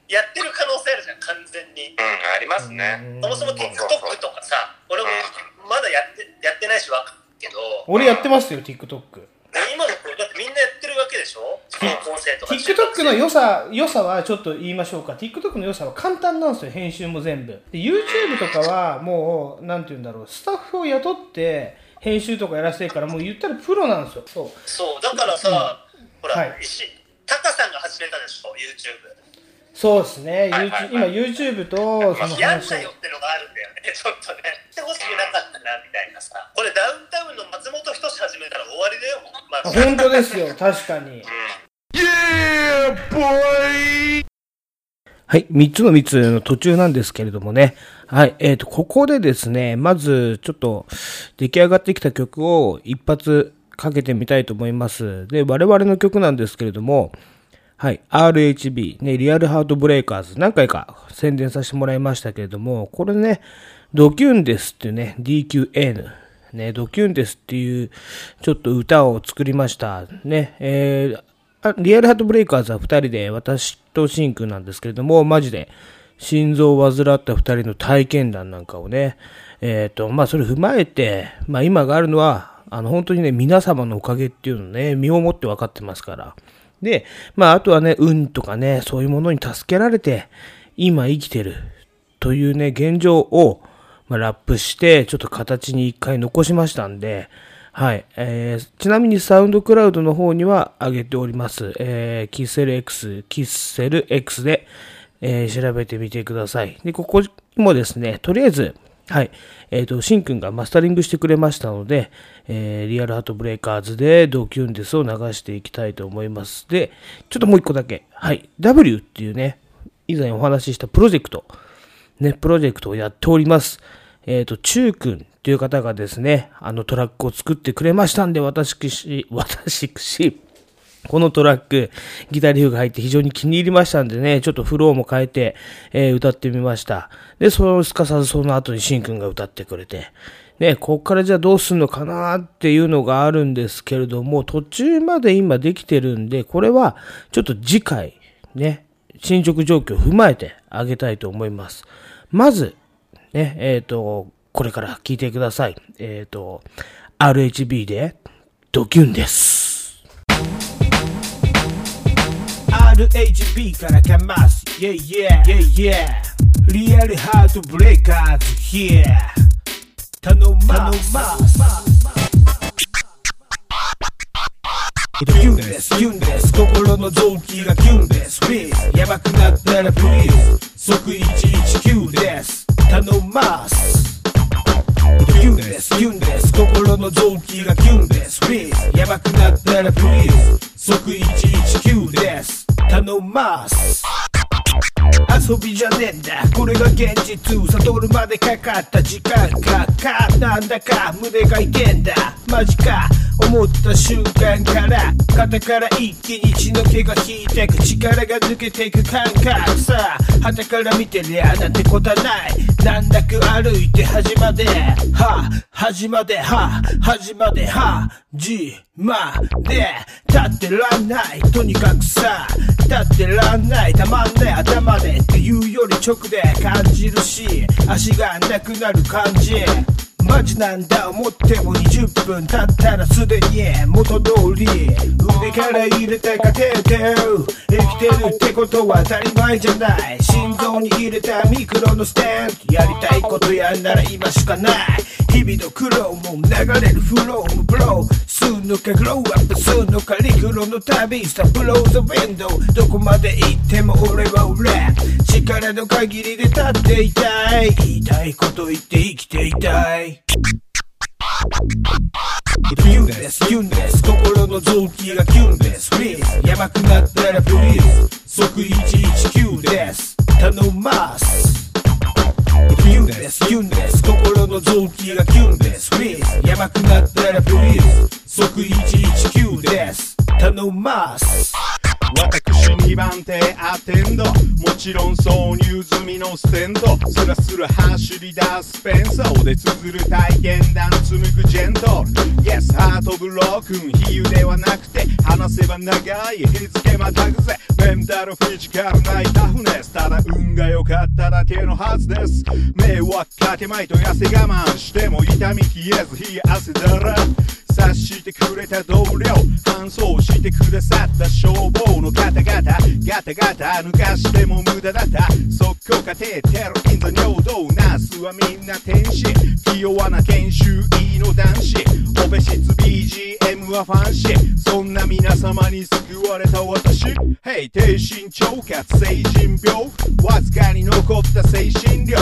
やってる可能性あるじゃん完全に。うんありますね。そもそも TikTok とかさ俺もまだやってやってないしわかるけど。俺やってますよ TikTok 今の子だってみんなやってるわけでしょ高校生とか。TikTok の良さ良さはちょっと言いましょうか。TikTok の良さは簡単なんですよ編集も全部。で YouTube とかはもうなんて言うんだろう。スタッフを雇って編集とかやらせてるからもう言ったらプロなんですよ。そう。そうだからさ、ほら、はい。石タカさんが始めたでしょ YouTube そうですね、はいはい YouTube 今 YouTube とそのやんなよってのがあるんだよね。ちょっとね。してほしくなかったなみたいなさ。これダウンタウンの松本人志始めたら終わりだよまああ本当ですよ。確かに。はい、3つの3つの途中なんですけれどもね。はい、えっ、と、ここでですね、まず、ちょっと、出来上がってきた曲を一発かけてみたいと思います。で、我々の曲なんですけれども、はい、RHB、ね、リアルハートブレイカーズ、何回か宣伝させてもらいましたけれども、これね、ドキュンですっていうね、DQN、ね、ドキュンですっていう、ちょっと歌を作りました。ね、えーあリアルハートブレイカーズは二人で、私とシンくんなんですけれども、マジで、心臓を患った二人の体験談なんかをね、えっ、と、まあ、それ踏まえて、まあ、今があるのは、あの、本当にね、皆様のおかげっていうのをね、身をもって分かってますから。で、まあ、あとはね、運とかね、そういうものに助けられて、今生きてるというね、現状を、まあ、ラップして、ちょっと形に一回残しましたんで、はい。えー、ちなみにサウンドクラウドの方には上げております。えー、キッセル X、キッセル X で、えー調べてみてください。で、ここもですね、とりあえず、はい。えっ、と、シンくんがマスタリングしてくれましたので、えーリアルハートブレイカーズでドキュンデスを流していきたいと思います。で、ちょっともう一個だけ。はい。W っていうね、以前お話ししたプロジェクト、ね、プロジェクトをやっております。えっ、と、チュー君という方がですね、あのトラックを作ってくれましたんで、私、私、このトラック、ギタリフが入って非常に気に入りましたんでね、ちょっとフローも変えて、えー歌ってみました。で、そのすかさずその後にシンくんが歌ってくれて、ね、こっからじゃあどうすんのかなっていうのがあるんですけれども、途中まで今できてるんで、これはちょっと次回、ね、進捗状況を踏まえてあげたいと思います。まず、ね、えっ、と、これから聞いてください。えっ、と、RHB で、ドキュンです。RHB からかます。Yeah yeah yeah yeah. リアルハートブレイカーズ Here. 頼ます。頼ます。キュンですキュンです。心の臓器がキュンです。 please やばくなったら please 即119です。頼ます。キュンですキュンです。心の臓器がキュンです。 please やばくなったら please 即119頼ます。遊びじゃねえんだ。これが現実。悟るまでかかった時間かかなんだか胸が痛んだ。マジか。思った瞬間から肩から一気に血の気が引いてく力が抜けていく感覚さ。旗から見てりゃなんてことはない。難なく歩いて端まで。は端まで。は端まで。はじまで。立ってらんない。とにかくさ。立ってらんない。たまんない。頭でっていうより直で感じるし。足がなくなる感じ。マジなんだ。思っても20分経ったらすでに元通り腕から入れたカテーテル生きてるってことは当たり前じゃない。心臓に入れたミクロのステンやりたいことやんなら今しかない。日々の苦労も流れるフローもブローすんのかグローアップすんのか陸路の旅さブローザウィンドウどこまで行っても俺は俺力の限りで立っていたい。言いたいこと言って生きていたい。キュンですキュンです心の臓器がキュンですプリーズやばくなったらプリーズ即119です頼ます。です。キュンです。心の臓器がキュンです。フリーズやばくなったらプリーズ即119です。頼ます。私2番手アテンドもちろん挿入済みのステンド。スラスラ走り出すペンソー。をで綴る体験談紡ぐジェントル Yes ハートブロークン比喩ではなくて話せば長い日付またぐぜ。メンタルフィジカルないタフネスただ運が良かっただけのはずです。迷惑かけまいと痩せ我慢しても痛み消えず冷や汗だら。察してくれた同僚。搬送してくださった消防。の方々ガタガタ抜かしても無駄だった。即興カテーテルインザ尿道ナースはみんな天使。気弱な研修医の男子。オペ室 BGM はファンシーそんな皆様に救われた私。Hey 低身長活成人病。わずかに残った精神力。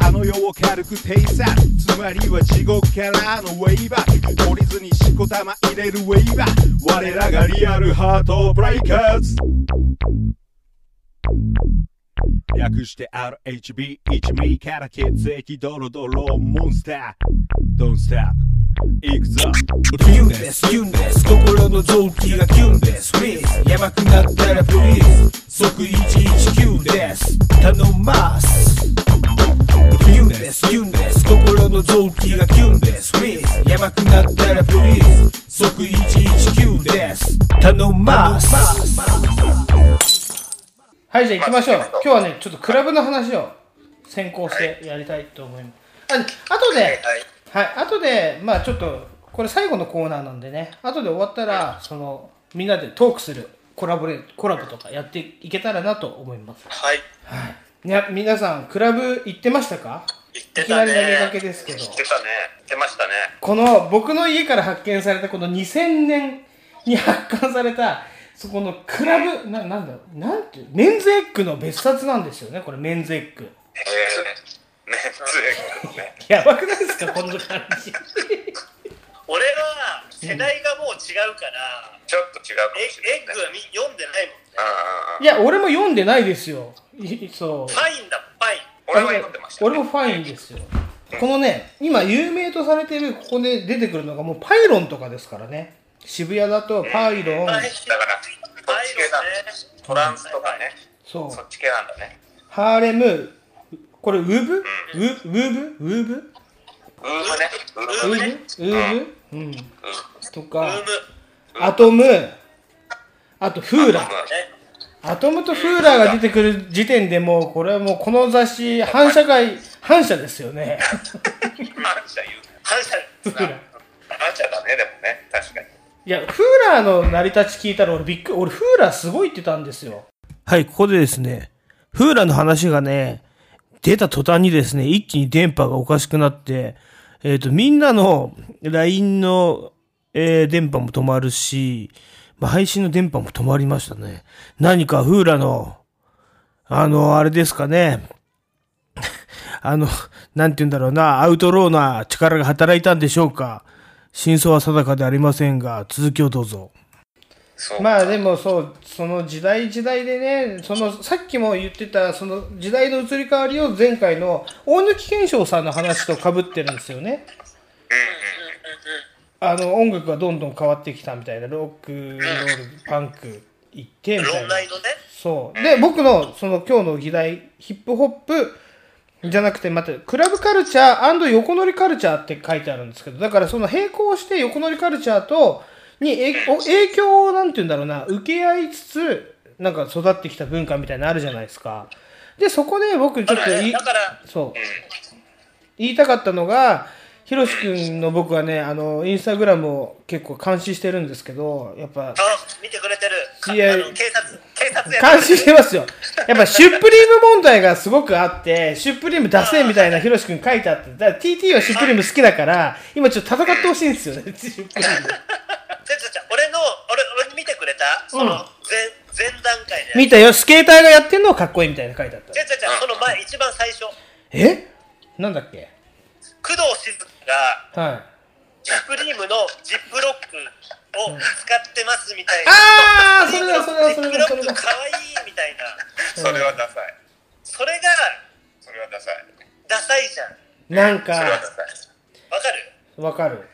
あの世を軽く偵察つまりは地獄からの way back。懲りずにしこたま入れるウェイバー我らが Real Heart Breakers略して RHB 一味から血液ドロドロモンスター。Don't stop. 行くぞキュンです。キュンです。心の臓器がキュンです。 please やばくなったら please 即119です。頼ます。キュンです。キュンです。心の臓器がキュンです。プリーズやばくなったらプリーズ即119です。頼ます。はいじゃあ行きましょう。今日はねちょっとクラブの話を先行してやりたいと思います。ああとではい。後でまあちょっとこれ最後のコーナーなんでね。後で終わったらそのみんなでトークするコラボレコラボとかやっていけたらなと思います。はい。い。や皆さんクラブ行ってましたか？言っていきなたね。り投げかけですけど。言ってたね。言ってましたね。この僕の家から発見されたこの2000年に発刊されたそこのクラブななんだろうなんていうメンズエッグの別冊なんですよねこれメンズエッグ。えー、メンズエッグね。やばくないですかこんな感じ。俺は世代がもう違うから、ちょっと違うかもエしれないエッグはみ読んでないもん。いや俺も読んでないですよ。いそう。ファインだ、ファイン。俺は読んでました、俺もファインですよ。このね今有名とされてるここで出てくるのがもうパイロンとかですからね。渋谷だとパイロン。だからそっち系なんだ。ね。トランスとかね。そう。そっち系なんだね。ハーレムこれウーブ、ウウーブ？ウーブ？ウームね。ウウームねーブウーブ？うん。とか。アトム。あとフーラ。ーアトムとフーラーが出てくる時点でもうこれはもうこの雑誌反社会反社ですよね。反射言う。反射フーラー。反射だねでもね。確かに。いや、フーラーの成り立ち聞いたら俺びっくり、俺フーラーすごいって言ったんですよ。はい、ここでですね、フーラーの話がね、出た途端にですね、一気に電波がおかしくなって、えっ、と、みんなの LINE の、えー電波も止まるし、まあ、配信の電波も止まりましたね。何かフーラの、あの、あれですかね、あの、なんて言うんだろうな、アウトローな力が働いたんでしょうか。真相は定かでありませんが、続きをどうぞ。まあでもそう、その時代時代でね、そのさっきも言ってた、その時代の移り変わりを前回の大貫健章さんの話と被ってるんですよね。あの音楽がどんどん変わってきたみたいな、ロック、ロール、パンク行ってみたいな。そう。で、僕のその今日の議題、ヒップホップじゃなくて、また、クラブカルチャー横乗りカルチャーって書いてあるんですけど、だからその並行して横乗りカルチャーと、にえお影響を、なんて言うんだろうな、受け合いつつ、なんか育ってきた文化みたいなのあるじゃないですか。で、そこで僕ちょっと言い、そう。言いたかったのが、ひろし君の僕はね、あの、インスタグラムを結構監視してるんですけど、やっぱ、あ、見てくれてる。かいや警察、警察や監視してますよ。やっぱシュプリーム問題がすごくあって、シュプリーム出せみたいなヒロシ君書いてあって、だから TT はシュプリーム好きだから、今ちょっと戦ってほしいんですよね、シュプリーム。ちょちょちょ俺の、俺、俺見てくれた？その、うん前、前段階で。見たよ、スケーターがやってんのはかっこいいみたいな書いてあった。ちょちょちょ、その前、一番最初、え？なんだっけ？工藤静香が、はい。シュプリームのジップロックを使ってますみたいな。あーそれだそれだそれだジップロックかわいいみたいな。それはダサいそれが、それはダサいダサいじゃん。なんか、わかる？わかる。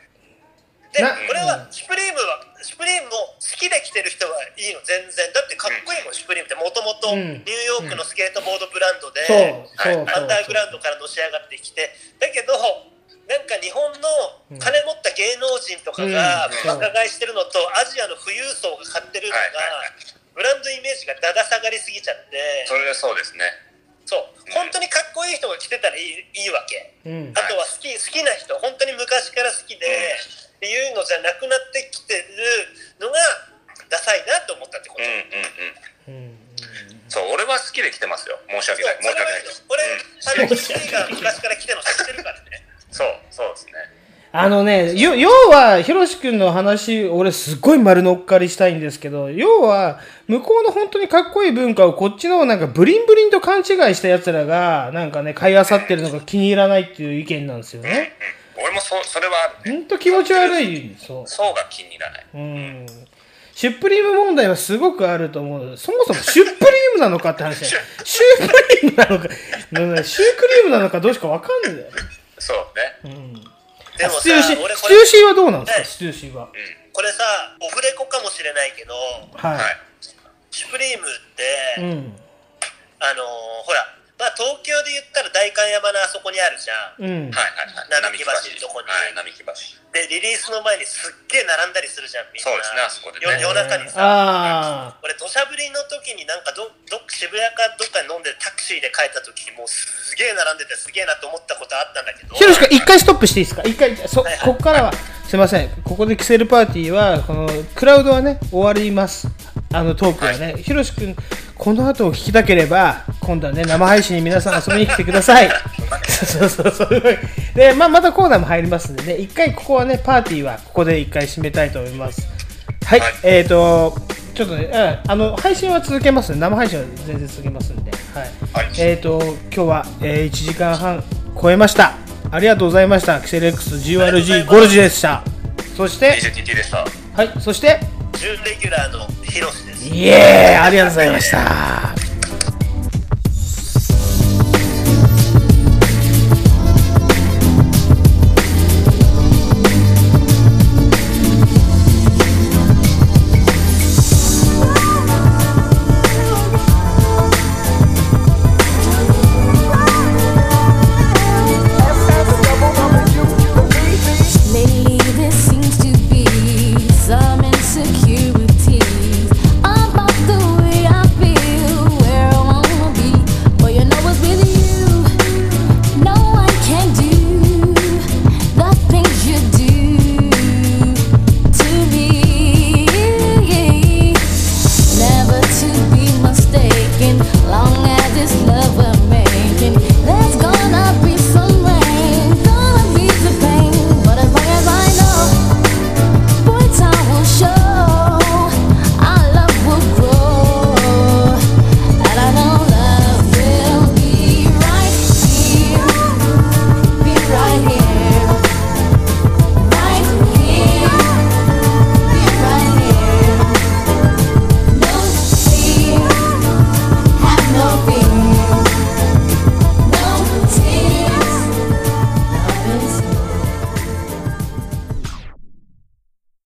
で、な俺はシュプリームは、シュプリームを好きで着てる人はいいの、全然。だってかっこいいもん、シュプリームって。もともとうん。ニューヨークのスケートボードブランドで、アンダーグラウンドからのし上がってきて、だけど、なんか日本の金持った芸能人とかがうん。バカ買いしてるのと、アジアの富裕層が買ってるのが、ブランドイメージがだだ下がりすぎちゃって、それでそうですね。そう、本当にかっこいい人が着てたらいいいいわけ。うん。あとは好き好きな人、本当に昔から好きで、っていうのじゃなくなってきてるのがダサいなと思ったってこと。うんうんうんそう俺は好きで来てますよ申し訳ない申し訳ないです俺、うんあの、キティが昔から来てるの知ってるからね。そうそうですねあのね、よ要は、ひろし君の話、俺すっごい丸乗っかりしたいんですけど、要は、向こうの本当にかっこいい文化をこっちのなんかブリンブリンと勘違いした奴らが、なんかね、買い漁ってるのが気に入らないっていう意見なんですよね。俺もそそれはあるほんと気持ち悪い、そう。そうが気に入らないうん。シュプリーム問題はすごくあると思う。そもそもシュプリームなのかって話だよ。シュプリームなのか、なシュークリームなのかどうしかわかんないんだよ。そうねうん。でもさステューシー、ューシーはどうなんですか、ステューシーは。これさ、オフレコかもしれないけど、はい。シュプリームって、うん。あのーほら、まあ東京で言ったら代官山のあそこにあるじゃん。うん。はいはいはい。並木橋のとこに。はい、並木橋。で、リリースの前にすっげえ並んだりするじゃん、みんな。そうですね、あそこでよね。夜中にさ。あ俺、土砂降りの時になんかど、どっ渋谷かどっかに飲んでタクシーで帰った時、もうすげえ並んでてすげえなと思ったことあったんだけど。あ。ひろし君、一回ストップしていいですか？一回、そ、ここからは、すいません。ここでキセルパーティーは、この、クラウドはね、終わります。あのトークはね。ひろし君、この後を聞きたければ、今度はね、生配信に皆さん遊びに来てください。そうそうそう。で、まあ、またコーナーも入りますんでね、一回ここはね、パーティーはここで一回締めたいと思います。はい、えーと、ちょっとね、うんあの、配信は続けますね。生配信は全然続けますんで。はい。えーと、今日は、えー1時間半超えました。ありがとうございました。キセル X GRG ゴルジでした。そして、DJTT でした。はい、そして、準レギュラーのヒロシです。イエーイありがとうございました。